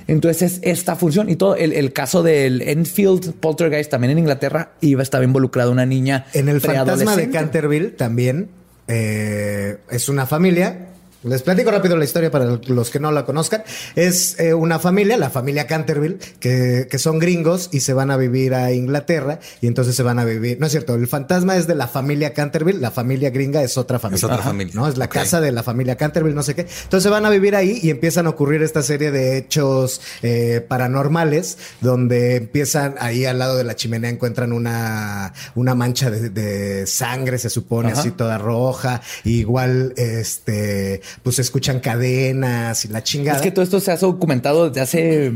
Entonces es esta función y todo. El, el caso del Enfield Poltergeist también en Inglaterra iba estaba involucrada una niña En el fantasma de. Canterville también eh, es una familia. Les platico rápido la historia para los que no la conozcan. Es eh, una familia, la familia Canterville, que, que son gringos y se van a vivir a Inglaterra y entonces se van a vivir. No es cierto, el fantasma es de la familia Canterville, la familia gringa es otra familia. Es otra familia. ¿no? Es la casa de la familia Canterville, no sé qué. Entonces van a vivir ahí y empiezan a ocurrir esta serie de hechos eh, paranormales donde empiezan ahí al lado de la chimenea encuentran una, una mancha de, de sangre, se supone, Ajá. así toda roja. Y igual, este, pues se escuchan cadenas y la chingada. Es que todo esto se ha documentado desde hace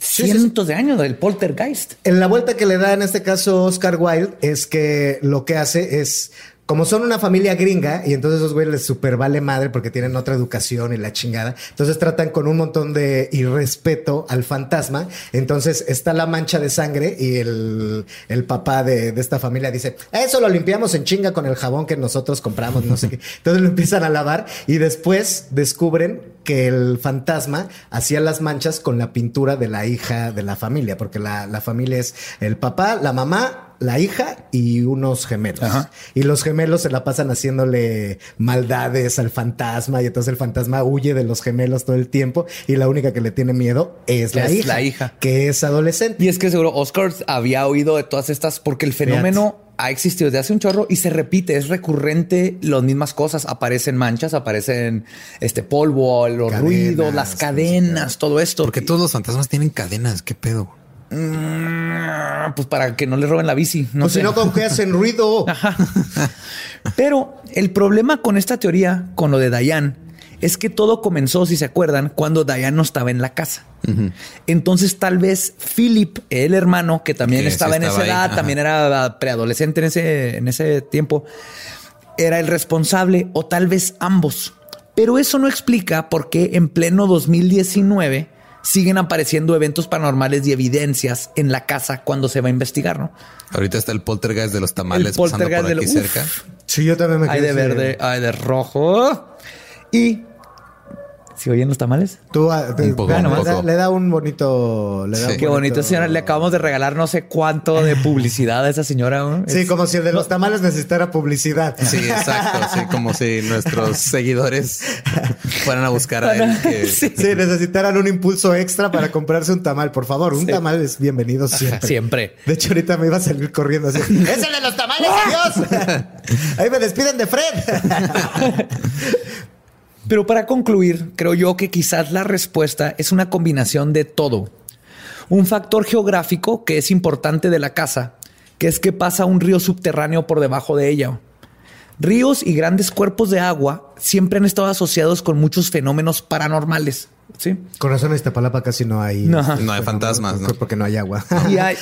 cientos de años del poltergeist. En la vuelta que le da en este caso Oscar Wilde es que lo que hace es, como son una familia gringa y entonces esos güeyes les super vale madre porque tienen otra educación y la chingada, entonces tratan con un montón de irrespeto al fantasma. Entonces está la mancha de sangre y el, el papá de, de esta familia dice, eso lo limpiamos en chinga con el jabón que nosotros compramos, no sé qué. <laughs> Entonces lo empiezan a lavar y después descubren que el fantasma hacía las manchas con la pintura de la hija de la familia, porque la, la familia es el papá, la mamá, la hija y unos gemelos. Ajá. Y los gemelos se la pasan haciéndole maldades al fantasma y entonces el fantasma huye de los gemelos todo el tiempo y la única que le tiene miedo es, la, Es hija, la hija. que es adolescente. Y es que seguro Oscar había oído de todas estas porque el fenómeno ha existido desde hace un chorro y se repite, es recurrente, las mismas cosas, aparecen manchas, aparecen este polvo, los Cadenas, ruidos, las cadenas, todo esto. Porque todos los fantasmas tienen cadenas. ¿Qué pedo? Mm, pues para que no le roben la bici. No pues si no, ¿con qué hacen ruido? <laughs> Pero el problema con esta teoría, con lo de Dayan, es que todo comenzó, si se acuerdan, cuando Dayan no estaba en la casa. Entonces, tal vez Philip, el hermano, que también Que sí estaba en esa edad, también era preadolescente en ese, en ese tiempo, era el responsable, o tal vez ambos. Pero eso no explica por qué en pleno 2019 siguen apareciendo eventos paranormales y evidencias en la casa cuando se va a investigar, ¿no? Ahorita está el poltergeist de los tamales El pasando por aquí del- uf. cerca. Sí, yo también me Hay de verde, hay de rojo. Y. ¿Se oyen los tamales? Tú ah, te- Un poco, bueno, un le da- poco. Le da un bonito. Le da Sí. un Qué bonito, señora. Le acabamos de regalar no sé cuánto de publicidad a esa señora. ¿no? Sí, Es- como si el de los tamales necesitara publicidad. Sí, exacto. Sí, como si nuestros <laughs> seguidores fueran a buscar a él. Que... <laughs> Sí. Si necesitaran un impulso extra para comprarse un tamal, por favor, un tamal es bienvenido siempre. Siempre. De hecho, ahorita me iba a salir corriendo así. <laughs> ¡Es el de los tamales, Dios! Ahí me despiden de Fred. Pero para concluir, creo yo que quizás la respuesta es una combinación de todo. Un factor geográfico que es importante de la casa, que es que pasa un río subterráneo por debajo de ella. Ríos y grandes cuerpos de agua siempre han estado asociados con muchos fenómenos paranormales. ¿sí? Con razón, en Iztapalapa casi no hay. No. este, No hay fantasmas, ¿no? Porque no hay agua. <laughs> Y hay-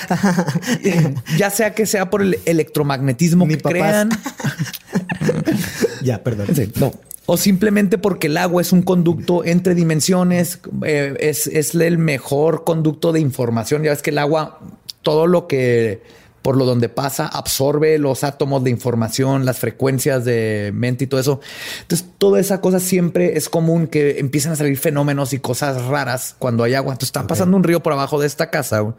<laughs> ya sea que sea por el electromagnetismo Ni que papás. crean, <laughs> ya, perdón. Sí, no. O simplemente porque el agua es un conducto entre dimensiones, eh, es, es el mejor conducto de información. Ya ves que el agua, todo lo que por lo donde pasa, absorbe los átomos de información, las frecuencias de mente y todo eso. Entonces, toda esa cosa siempre es común que empiezan a salir fenómenos y cosas raras cuando hay agua. Entonces, está pasando un río por abajo de esta casa.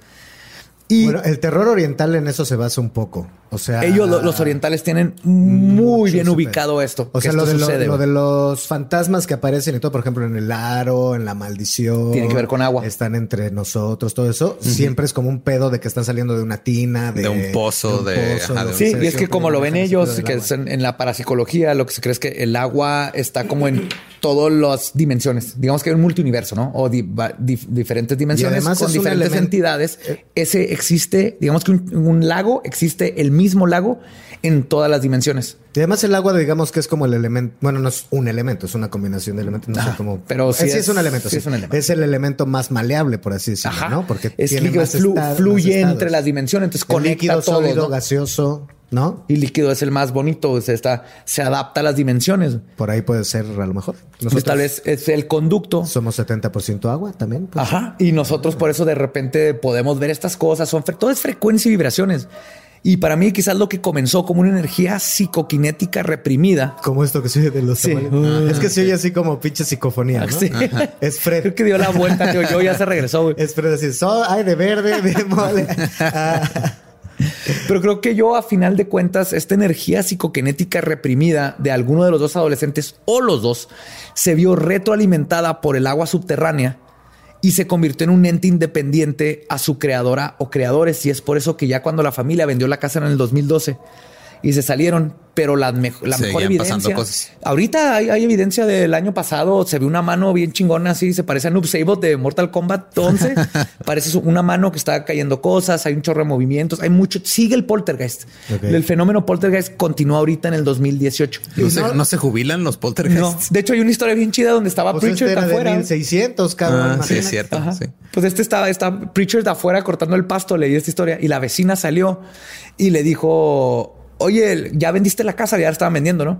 Y Bueno, el terror oriental en eso se basa un poco. O sea, Ellos, lo- los orientales, tienen muy bien ubicado pedo. esto. O que sea, lo de, lo- lo de los fantasmas que aparecen y todo, por ejemplo, en el aro, en la maldición. Tiene que ver con agua. Están entre nosotros, todo eso. Siempre es como un pedo de que están saliendo de una tina, de, De un pozo, de- ajá, de un- que Sí, y es que como lo ven ellos, que agua. es en, en la parapsicología, lo que se cree es que el agua está como en todas las dimensiones. Digamos que hay un multiuniverso, ¿no? O di- va- dif- diferentes dimensiones además con diferentes entidades. Ese existe, digamos que un, un lago existe, el mismo lago en todas las dimensiones. Y además el agua, digamos que es como el elemento, bueno, no es un elemento, es una combinación de elementos, no sé Ajá, cómo. pero sí Eh, es- un elemento, sí sí. es un elemento. Es el elemento más maleable, por así decirlo, Ajá. ¿no? Porque es tiene líquido, más flu- fluye entre las dimensiones, entonces El conecta líquido, todo. sólido, ¿no? gaseoso, ¿no? Y líquido es el más bonito, se, está, se adapta a las dimensiones. Por ahí puede ser a lo mejor. Pues Nosotros tal vez es el conducto. somos 70% agua también. pues. Ajá. Y nosotros por eso de repente podemos ver estas cosas. Son todo es frecuencia y vibraciones. Y para mí quizás lo que comenzó como una energía psicoquinética reprimida. Como esto que se oye de los Sí. tamales. Es que se oye así como pinche psicofonía, ¿no? Sí. <laughs> Es Fred. Creo que dio la vuelta, tío. Yo ya se regresó, güey. Es Fred así, so, ay, de verde, de <laughs> mole. Ah, Pero creo que yo, a final de cuentas, esta energía psicoquinética reprimida de alguno de los dos adolescentes o los dos se vio retroalimentada por el agua subterránea y se convirtió en un ente independiente a su creadora o creadores. Y es por eso que ya cuando la familia vendió la casa en el 2012 y se salieron, pero la, mejo- la mejor evidencia. cosas. Ahorita hay, hay evidencia del año pasado. Se ve una mano bien chingona así. Se parece a Noob Saibot de Mortal Kombat 11. <laughs> parece una mano que está cayendo cosas. Hay un chorro de movimientos. Hay mucho. Sigue el poltergeist. Ok. El fenómeno poltergeist continúa ahorita en el 2018. ¿No, se, no se jubilan los No. poltergeists? De hecho, hay una historia bien chida donde estaba pues este Preacher era de afuera. 1600, cabrón. Ah, sí, es cierto. Sí. Pues este estaba, está Preacher de afuera cortando el pasto, leí esta historia y la vecina salió y le dijo, oye, ya vendiste la casa, ya la estaban vendiendo, ¿no?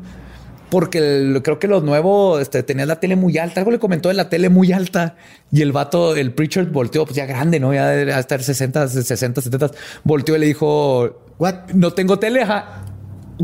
Porque el- creo que los nuevos este, tenían la tele muy alta. Algo le comentó de la tele muy alta y el vato, el Preacher volteó, pues ya grande, ¿no? Ya de estar 60, 60, 70. Volteó y le dijo, What? no tengo tele, ajá.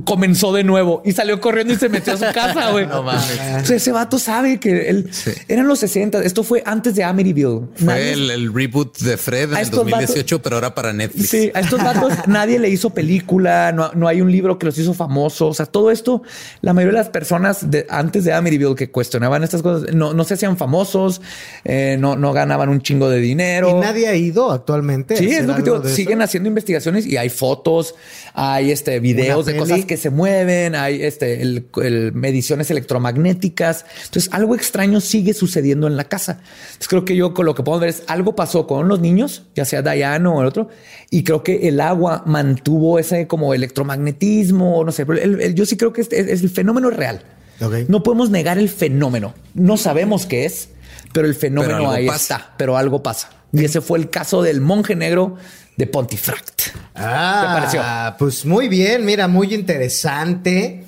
Comenzó de nuevo y salió corriendo y se metió a su casa, <laughs> güey. No mames. O sea, ese vato sabe que él Sí. eran los 60. Esto fue antes de Amityville. Fue Nadie- el, el reboot de Fred en el estos 2018, pero ahora para Netflix. Sí, a estos vatos <laughs> nadie le hizo película, no, no hay un libro que los hizo famosos. O sea, todo esto, la mayoría de las personas de, antes de Amityville que cuestionaban estas cosas, no, no se hacían famosos, eh, no, no ganaban un chingo de dinero. Y nadie ha ido actualmente. Sí, es lo que digo. eso? Siguen haciendo investigaciones y hay fotos, hay este videos de peli. Que se mueven, hay este el, el- mediciones electromagnéticas. Entonces, algo extraño sigue sucediendo en la casa. Entonces, creo que yo con lo que podemos ver es algo pasó con los niños, ya sea Diane o el otro, y creo que el agua mantuvo ese como electromagnetismo, no sé. pero el- el- yo sí creo que es, es- el fenómeno real. Ok. No podemos negar el fenómeno. No sabemos qué es, pero el fenómeno algo ahí pasa. está. Pero algo pasa. Y ese fue el caso del monje negro de Pontefract. Ah, ¿Qué pareció? Pues muy bien, mira, muy interesante.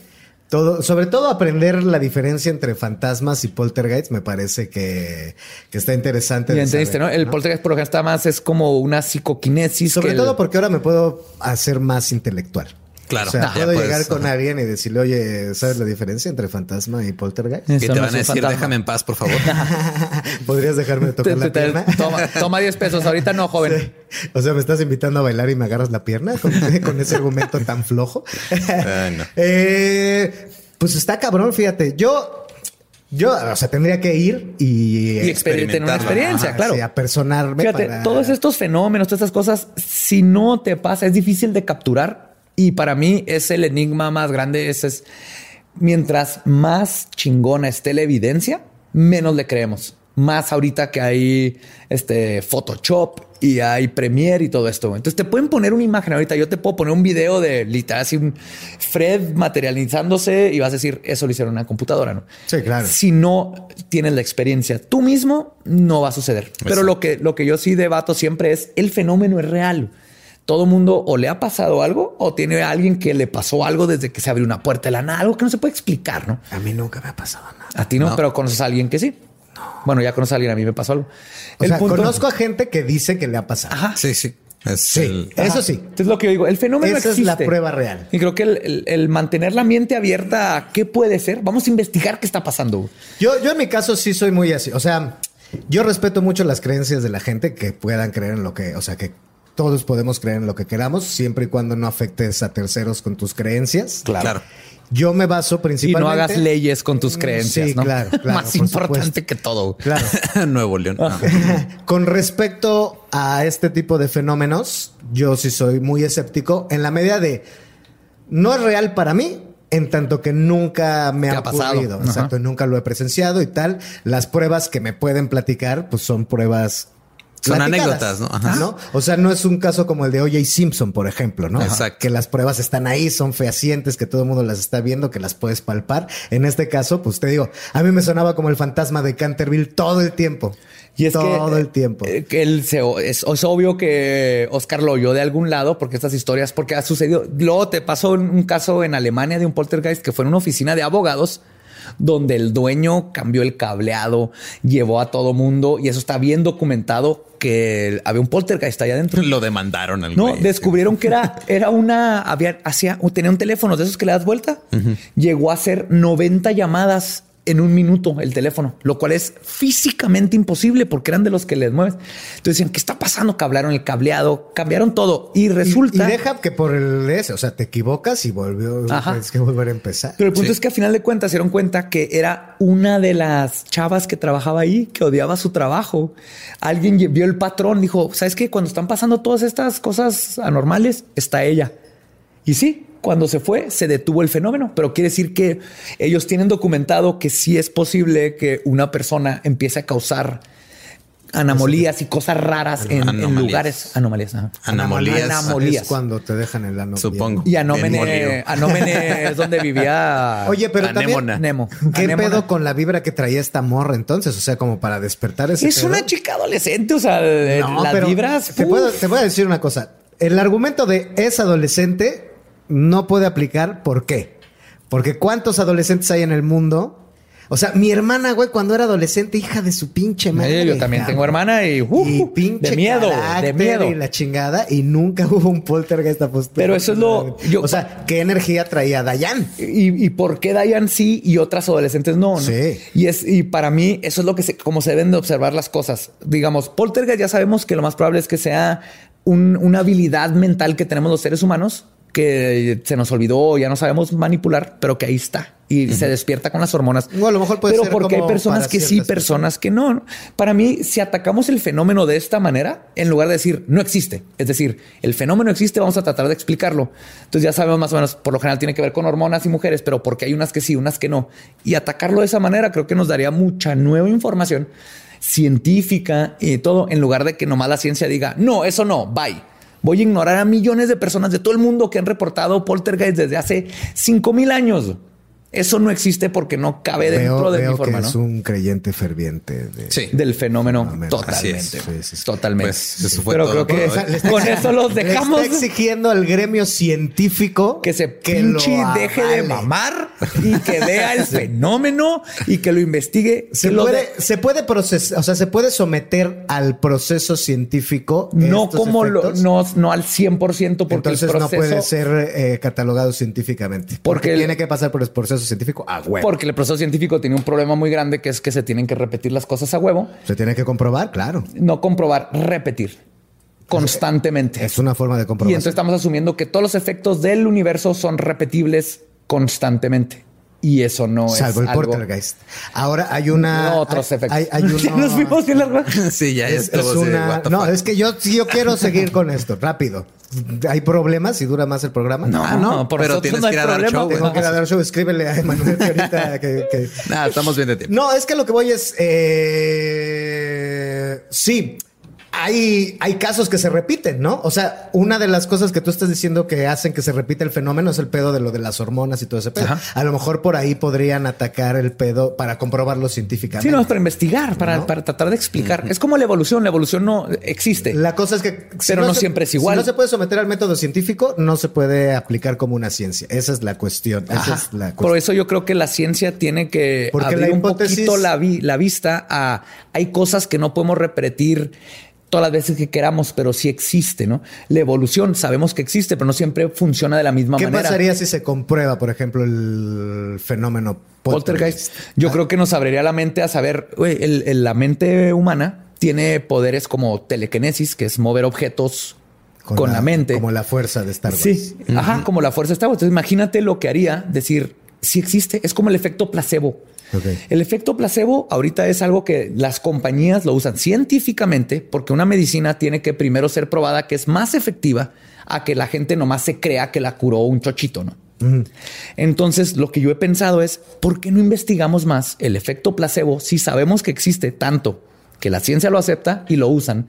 Todo, sobre todo aprender la diferencia entre fantasmas y poltergeists me parece que, que está interesante. Y de entendiste, saber, ¿no? El poltergeist por lo general está más, es como una psicoquinesis. Sobre que el- todo porque ahora me puedo hacer más intelectual. Claro. O sea, <laughs> puedo ya puedes, llegar con ajá. alguien y decirle, oye, ¿sabes la diferencia entre fantasma y poltergeist? Y Eso te no van a decir, fantasma. déjame en paz, por favor. <laughs> ¿Podrías dejarme tocar te- la te- pierna? toma, toma 10 pesos. Ahorita no, joven. <laughs> Sí. O sea, me estás invitando a bailar y me agarras la pierna con, con ese argumento tan flojo. Ay, no. Eh, pues está cabrón, fíjate. Yo, yo, o sea, tendría que ir y, Y tener una experiencia, Ajá, claro. sí, apersonarme. Fíjate, para- todos estos fenómenos, todas estas cosas, si no te pasa, es difícil de capturar. Y para mí es el enigma más grande. Ese es mientras más chingona esté la evidencia, menos le creemos. Más ahorita que hay este Photoshop y hay Premiere y todo esto. Entonces te pueden poner una imagen ahorita. Yo te puedo poner un video de literal así un Fred materializándose y vas a decir eso lo hicieron en una computadora, ¿no? Sí, claro. Si no tienes la experiencia tú mismo, no va a suceder. Pero lo que, lo que yo sí debato siempre es el fenómeno es real. Todo mundo o le ha pasado algo o tiene a alguien que le pasó algo desde que se abrió una puerta de la nada, algo que no se puede explicar, ¿no? A mí nunca me ha pasado nada. A ti no, No. pero conoces a alguien que sí. Bueno, ya conoces a alguien, a mí me pasó algo. O El sea, punto- conozco a gente que dice que le ha pasado. Ajá. Sí, sí. Es Sí, el- eso sí. Entonces lo que yo digo, el fenómeno Esa es la prueba real. Y creo que el, el- el mantener la mente abierta a qué puede ser, vamos a investigar qué está pasando. Yo, yo en mi caso sí soy muy así. O sea, yo respeto mucho las creencias de la gente que puedan creer en lo que, o sea, que todos podemos creer en lo que queramos, siempre y cuando no afectes a terceros con tus creencias. Claro. Yo me baso Y principalmente... no hagas leyes con tus Mm, creencias, sí, ¿no? claro, <laughs> claro, Más por importante supuesto. que todo. Claro. <laughs> Nuevo León. No. <laughs> Con respecto a este tipo de fenómenos, yo sí soy muy escéptico en la medida de no es real para mí. En tanto que nunca me ¿Qué ha ocurrido, Ajá. exacto, nunca lo he presenciado y tal. Las pruebas que me pueden platicar, pues son pruebas Son anécdotas, ¿no? Ajá. ¿no? O sea, no es un caso como el de O.J. Simpson, por ejemplo, ¿no? Exacto. Que las pruebas están ahí, son fehacientes, que todo el mundo las está viendo, que las puedes palpar. En este caso, pues te digo, a mí me sonaba como el fantasma de Canterville todo el tiempo. Y es todo que, el tiempo. eh, que él se, es, es obvio que Oscar lo oyó de algún lado porque estas historias, porque ha sucedido. Luego te pasó un, un caso en Alemania de un poltergeist que fue en una oficina de abogados donde el dueño cambió el cableado, llevó a todo mundo y eso está bien documentado que había un poltergeist allá adentro. Lo demandaron al No, güey. descubrieron que era, era una, había, hacía, tenía un teléfono de esos que le das vuelta. Llegó a hacer 90 llamadas en un minuto el teléfono, lo cual es físicamente imposible porque eran de los que les mueves. Entonces decían, ¿qué está pasando? Cablaron el cableado, cambiaron todo y resulta... Y, deja que por el ese, o sea, te equivocas y volvió, tienes que volver a empezar. Pero el punto Sí. es que a final de cuentas se dieron cuenta que era una de las chavas que trabajaba ahí, que odiaba su trabajo. Alguien vio el patrón, dijo, ¿sabes qué? Cuando están pasando todas estas cosas anormales, está ella. Y sí, cuando se fue, se detuvo el fenómeno, pero quiere decir que ellos tienen documentado que sí es posible que una persona empiece a causar anomalías y cosas raras en, lugares. Anomalías. Anomalías. Anomalías. Es cuando te dejan el ano. Supongo. Y Anómene. Anómene es donde vivía. <laughs> Oye, pero Anémona. también, Nemo. ¿qué Anémona. pedo con la vibra que traía esta morra entonces? O sea, como para despertar ese Es pedo. una chica adolescente, o sea, No, las vibras. Te, uf. puedo- te voy a decir una cosa. El argumento de es adolescente no puede aplicar. ¿Por qué? Porque ¿cuántos adolescentes hay en el mundo? O sea, mi hermana, güey, cuando era adolescente, hija de su pinche madre. Yo también tengo hermana y, uh, y pinche de miedo, de miedo. Y la chingada. Y nunca <laughs> hubo un poltergeist a posteriori. Pero eso es lo- yo- o sea, ¿qué energía traía Dayan? Y, y por qué Diane sí y otras adolescentes no, ¿no? Sí. Y es y para mí eso es lo que se, como se deben de observar las cosas. Digamos, poltergeist ya sabemos que lo más probable es que sea un- una habilidad mental que tenemos los seres humanos que se nos olvidó, ya no sabemos manipular, pero que ahí está y se despierta con las hormonas. O a lo mejor puede pero ser porque hay personas que sí, personas que no. ¿no? Para mí, si atacamos el fenómeno de esta manera, en lugar de decir no existe, es decir, el fenómeno existe, vamos a tratar de explicarlo. Entonces ya sabemos más o menos, por lo general tiene que ver con hormonas y mujeres, pero porque hay unas que sí, unas que no. Y atacarlo de esa manera creo que nos daría mucha nueva información científica y todo, en lugar de que nomás la ciencia diga, no, eso no, bye. Voy a ignorar a millones de personas de todo el mundo que han reportado poltergeist desde hace 5000 años. Eso no existe porque no cabe dentro Veo, de veo mi forma, que ¿no? es un creyente ferviente. De... Sí. Del fenómeno Fenómeno. totalmente. Así es. Sí, sí, sí. Totalmente. Pues, eso fue Pero todo creo que hoy. Con eso los le dejamos está exigiendo al gremio científico que se que lo pinche deje de mamar <laughs> y que vea el fenómeno y que lo investigue. Se puede, de- se puede procesar, o sea, se puede someter al proceso científico. no como lo, no, no al 100% porque Entonces el no proceso puede ser eh, catalogado científicamente. Porque, Porque el- tiene que pasar por el proceso científico a huevo. porque el proceso científico tiene un problema muy grande que es que se tienen que repetir las cosas a huevo, Se tiene que comprobar, claro. no comprobar, repetir constantemente. Es una forma de Y comprobar. entonces estamos asumiendo que todos los efectos del universo son repetibles constantemente. Y eso no Salvo el es algo... Poltergeist. Ahora hay una. No, otros hay- efectos. Hay, hay <laughs> Ya uno- nos fuimos bien largo. <laughs> Sí, ya, Es, es una. No, fuck. es que yo, quiero seguir con esto, rápido. ¿Hay problemas si dura más el programa? No, Ah, no, por pero tienes no que ir a dar problema, show, güey. Tengo que ir a dar show. Escríbele a Emanuel que ahorita <laughs> que- que, Nah, estamos bien de tiempo. No, es que lo que voy es. eh, sí. Hay, hay casos que se repiten, ¿no? O sea, una de las cosas que tú estás diciendo que hacen que se repita el fenómeno es el pedo de lo de las hormonas y todo ese pedo. Ajá. A lo mejor por ahí podrían atacar el pedo para comprobarlo científicamente. Sí, no, es para investigar, para, para tratar de explicar. Es como la evolución. La evolución no existe. La cosa es que. Pero no siempre es igual. Si no se puede someter al método científico, no se puede aplicar como una ciencia. Esa es la cuestión. Esa Ajá. es la Por cuestión. eso yo creo que la ciencia tiene que Porque abrir la un hipótesis- poquito la, vi- la vista a hay cosas que no podemos repetir todas las veces que queramos, pero sí existe, ¿no? La evolución sabemos que existe, pero no siempre funciona de la misma ¿Qué manera. pasaría si se comprueba, por ejemplo, el fenómeno Poltergeist. poltergeist? Yo creo que nos abriría la mente a saber, el- el- la mente humana tiene poderes como telequinesis, que es mover objetos con, la, mente. Como la fuerza de Star Wars. Sí, ajá, como la fuerza de Star Wars. Entonces imagínate lo que haría decir, si existe, es como el efecto placebo. El efecto placebo ahorita es algo que las compañías lo usan científicamente porque una medicina tiene que primero ser probada que es más efectiva a que la gente nomás se crea que la curó un chochito, ¿no? Entonces, lo que yo he pensado es, ¿por qué no investigamos más el efecto placebo si sabemos que existe tanto que la ciencia lo acepta y lo usan?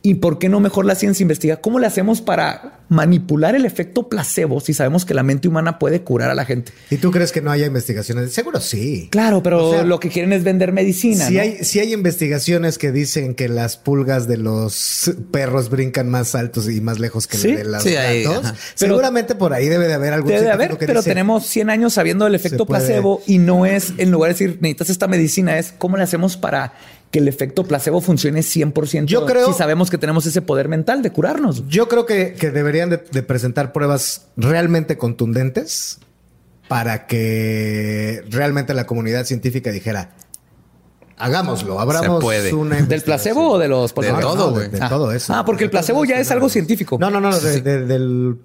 ¿Y por qué no mejor la ciencia investiga cómo le hacemos para manipular el efecto placebo si sabemos que la mente humana puede curar a la gente? ¿Y tú crees que no haya investigaciones? Seguro sí. Claro, pero lo que quieren es vender medicina. Si, hay, si hay investigaciones que dicen que las pulgas de los perros brincan más altos y más lejos que de las gatos, seguramente por ahí debe de haber algún Debe de haber, pero tenemos 100 años sabiendo del efecto placebo y no es, en lugar de decir necesitas esta medicina, es cómo le hacemos para que el efecto placebo funcione 100% yo creo, si sabemos que tenemos ese poder mental de curarnos. Yo creo que, deberían de, presentar pruebas realmente contundentes para que realmente la comunidad científica dijera, Hagámoslo, abramos una ¿Del placebo o de los De todo, güey. de, todo eso. Ah, porque el placebo ya es algo científico. No, no, no, del,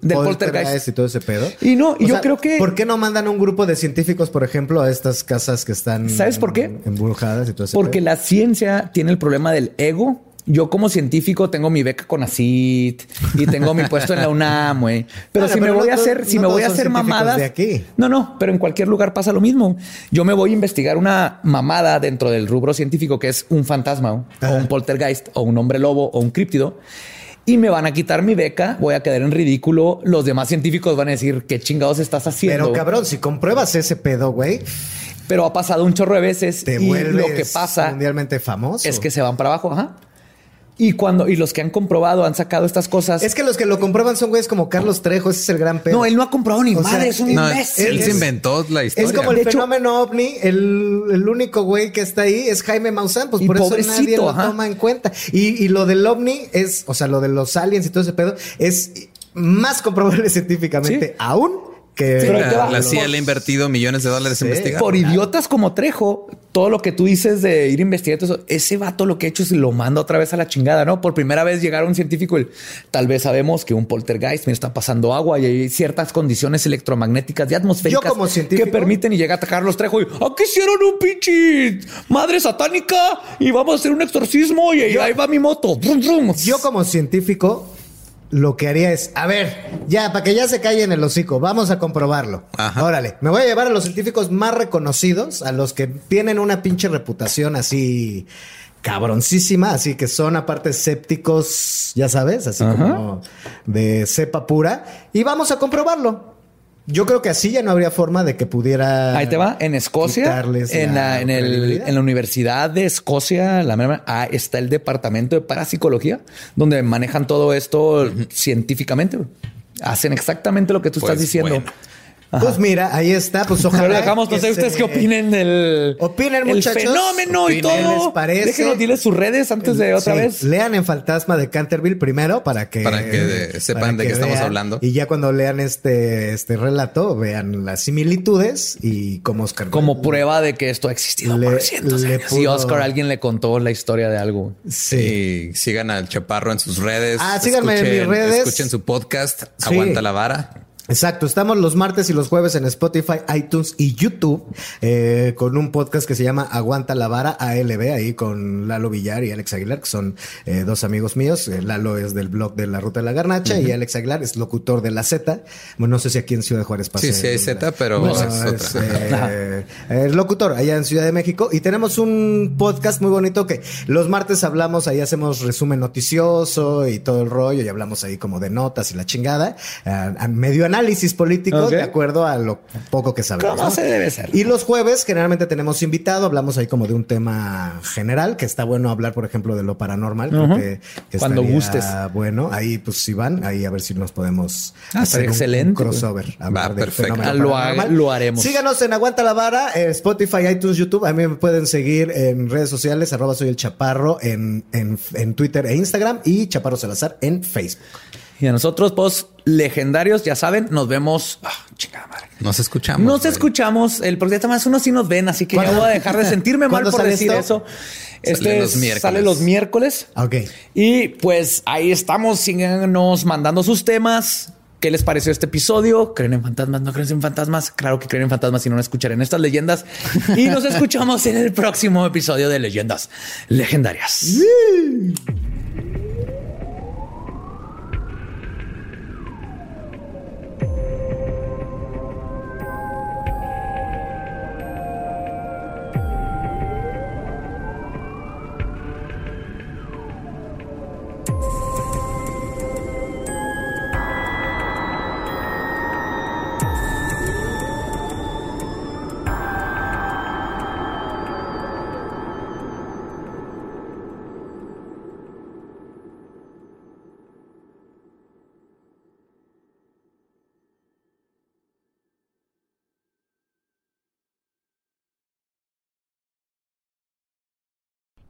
del poltergeist y todo ese pedo. Y no, y yo creo que. ¿Por qué no mandan un grupo de científicos, por ejemplo, a estas casas que están. ¿Sabes por qué? Embrujadas y todo ese Porque la ciencia tiene el problema del ego yo como científico tengo mi beca con ACIT y tengo mi puesto en la UNAM, güey. Pero si me voy a hacer, si me voy a hacer mamadas, de aquí. no, no, pero en cualquier lugar pasa lo mismo. Yo me voy a investigar una mamada dentro del rubro científico que es un fantasma o un poltergeist o un hombre lobo o un críptido y me van a quitar mi beca, voy a quedar en ridículo. Los demás científicos van a decir qué chingados estás haciendo. Pero cabrón, si compruebas ese pedo, güey. Pero ha pasado un chorro de veces te y lo que pasa mundialmente famoso es que se van para abajo, ajá. Y cuando, y los que han comprobado han sacado estas cosas. Es que los que lo comprueban son güeyes como Carlos Trejo, ese es el gran pedo. No, él no ha comprobado ni madre, es un imbécil. Él se inventó la historia. Es como el fenómeno ovni, el, único güey que está ahí es Jaime Maussan, pues por eso nadie lo toma en cuenta. Y, y lo del ovni es, o sea, lo de los aliens y todo ese pedo, es más comprobable <laughs> científicamente aún que la, CIA le ha invertido millones de dólares en investigar. Por idiotas como Trejo, todo lo que tú dices de ir a investigar, eso, ese vato lo que ha hecho es lo manda otra vez a la chingada, ¿no? Por primera vez llegar a un científico y tal vez sabemos que un poltergeist, me está pasando agua y hay ciertas condiciones electromagnéticas y atmosféricas que permiten y llega a Carlos Trejo y aquí hicieron un pinche madre satánica y vamos a hacer un exorcismo y ahí va mi moto. Yo como científico lo que haría es, a ver, ya, para que ya se calle en el hocico, vamos a comprobarlo. Órale, me voy a llevar a los científicos más reconocidos, a los que tienen una pinche reputación así cabroncísima, así que son aparte escépticos, ya sabes, así como de cepa pura, y vamos a comprobarlo. Yo creo que así ya no habría forma de que pudiera. Ahí te va. En Escocia, en la, en, el, en la Universidad de Escocia, la ah, está el departamento de parapsicología, donde manejan todo esto científicamente. Hacen exactamente lo que tú estás pues Pues mira, ahí está. Pues ojalá. Pero dejamos, no sé ustedes qué opinen del opinen, muchachos, fenómeno y todo. les parece? Déjenos, diles sus redes antes de otra vez. Lean en Fantasma de Canterville primero para que, para que sepan de qué estamos hablando. Y ya cuando lean este, este relato, vean las similitudes y cómo Oscar. Como prueba de que esto ha existido por cientos años. Si Oscar alguien le contó la historia de algo. Sí. sigan al Chaparro en sus redes. Ah, síganme en mis redes. Escuchen su podcast, Aguanta la Vara. Exacto, estamos los martes y los jueves en Spotify, iTunes y YouTube eh, con un podcast que se llama Aguanta la Vara ALB, ahí con Lalo Villar y Alex Aguilar, que son eh, dos amigos míos. Eh, Lalo es del blog de La Ruta de la Garnacha y Alex Aguilar es locutor de La Z. Bueno, no sé si aquí en Ciudad Juárez pasa. Sí, sí hay Z, pero es, es <laughs> locutor allá en Ciudad de México. Y tenemos un podcast muy bonito que los martes hablamos, ahí hacemos resumen noticioso y todo el rollo y hablamos ahí como de notas y la chingada. a medio análisis político de acuerdo a lo poco que sabemos. ¿Cómo se debe ser? Y los jueves generalmente tenemos invitado, hablamos ahí como de un tema general, que está bueno hablar, por ejemplo, de lo paranormal. Cuando gustes. Bueno, ahí pues si van, ahí a ver si nos podemos ah, hacer excelente. Un, crossover. Va, perfecto. Lo, haremos. Síganos en Aguanta la Vara, Spotify, iTunes, YouTube. A mí me pueden seguir en redes sociales, arroba soy el chaparro en, en, en Twitter e Instagram y Chaparro Salazar en Facebook. Y a nosotros, pues, legendarios, ya saben, nos vemos. Ah, chingada madre. Nos escuchamos. Nos escuchamos. El proyecto más uno sí nos ven, así que ya voy a dejar de sentirme <laughs> mal por decir eso. Este los miércoles. sale los miércoles. Ok. Y pues ahí estamos. Síganos mandando sus temas. ¿Qué les pareció este episodio? ¿Creen en fantasmas? ¿No creen en fantasmas? Claro que creen en fantasmas si no escucharán estas leyendas. Y nos escuchamos en el próximo episodio de Leyendas Legendarias. <laughs>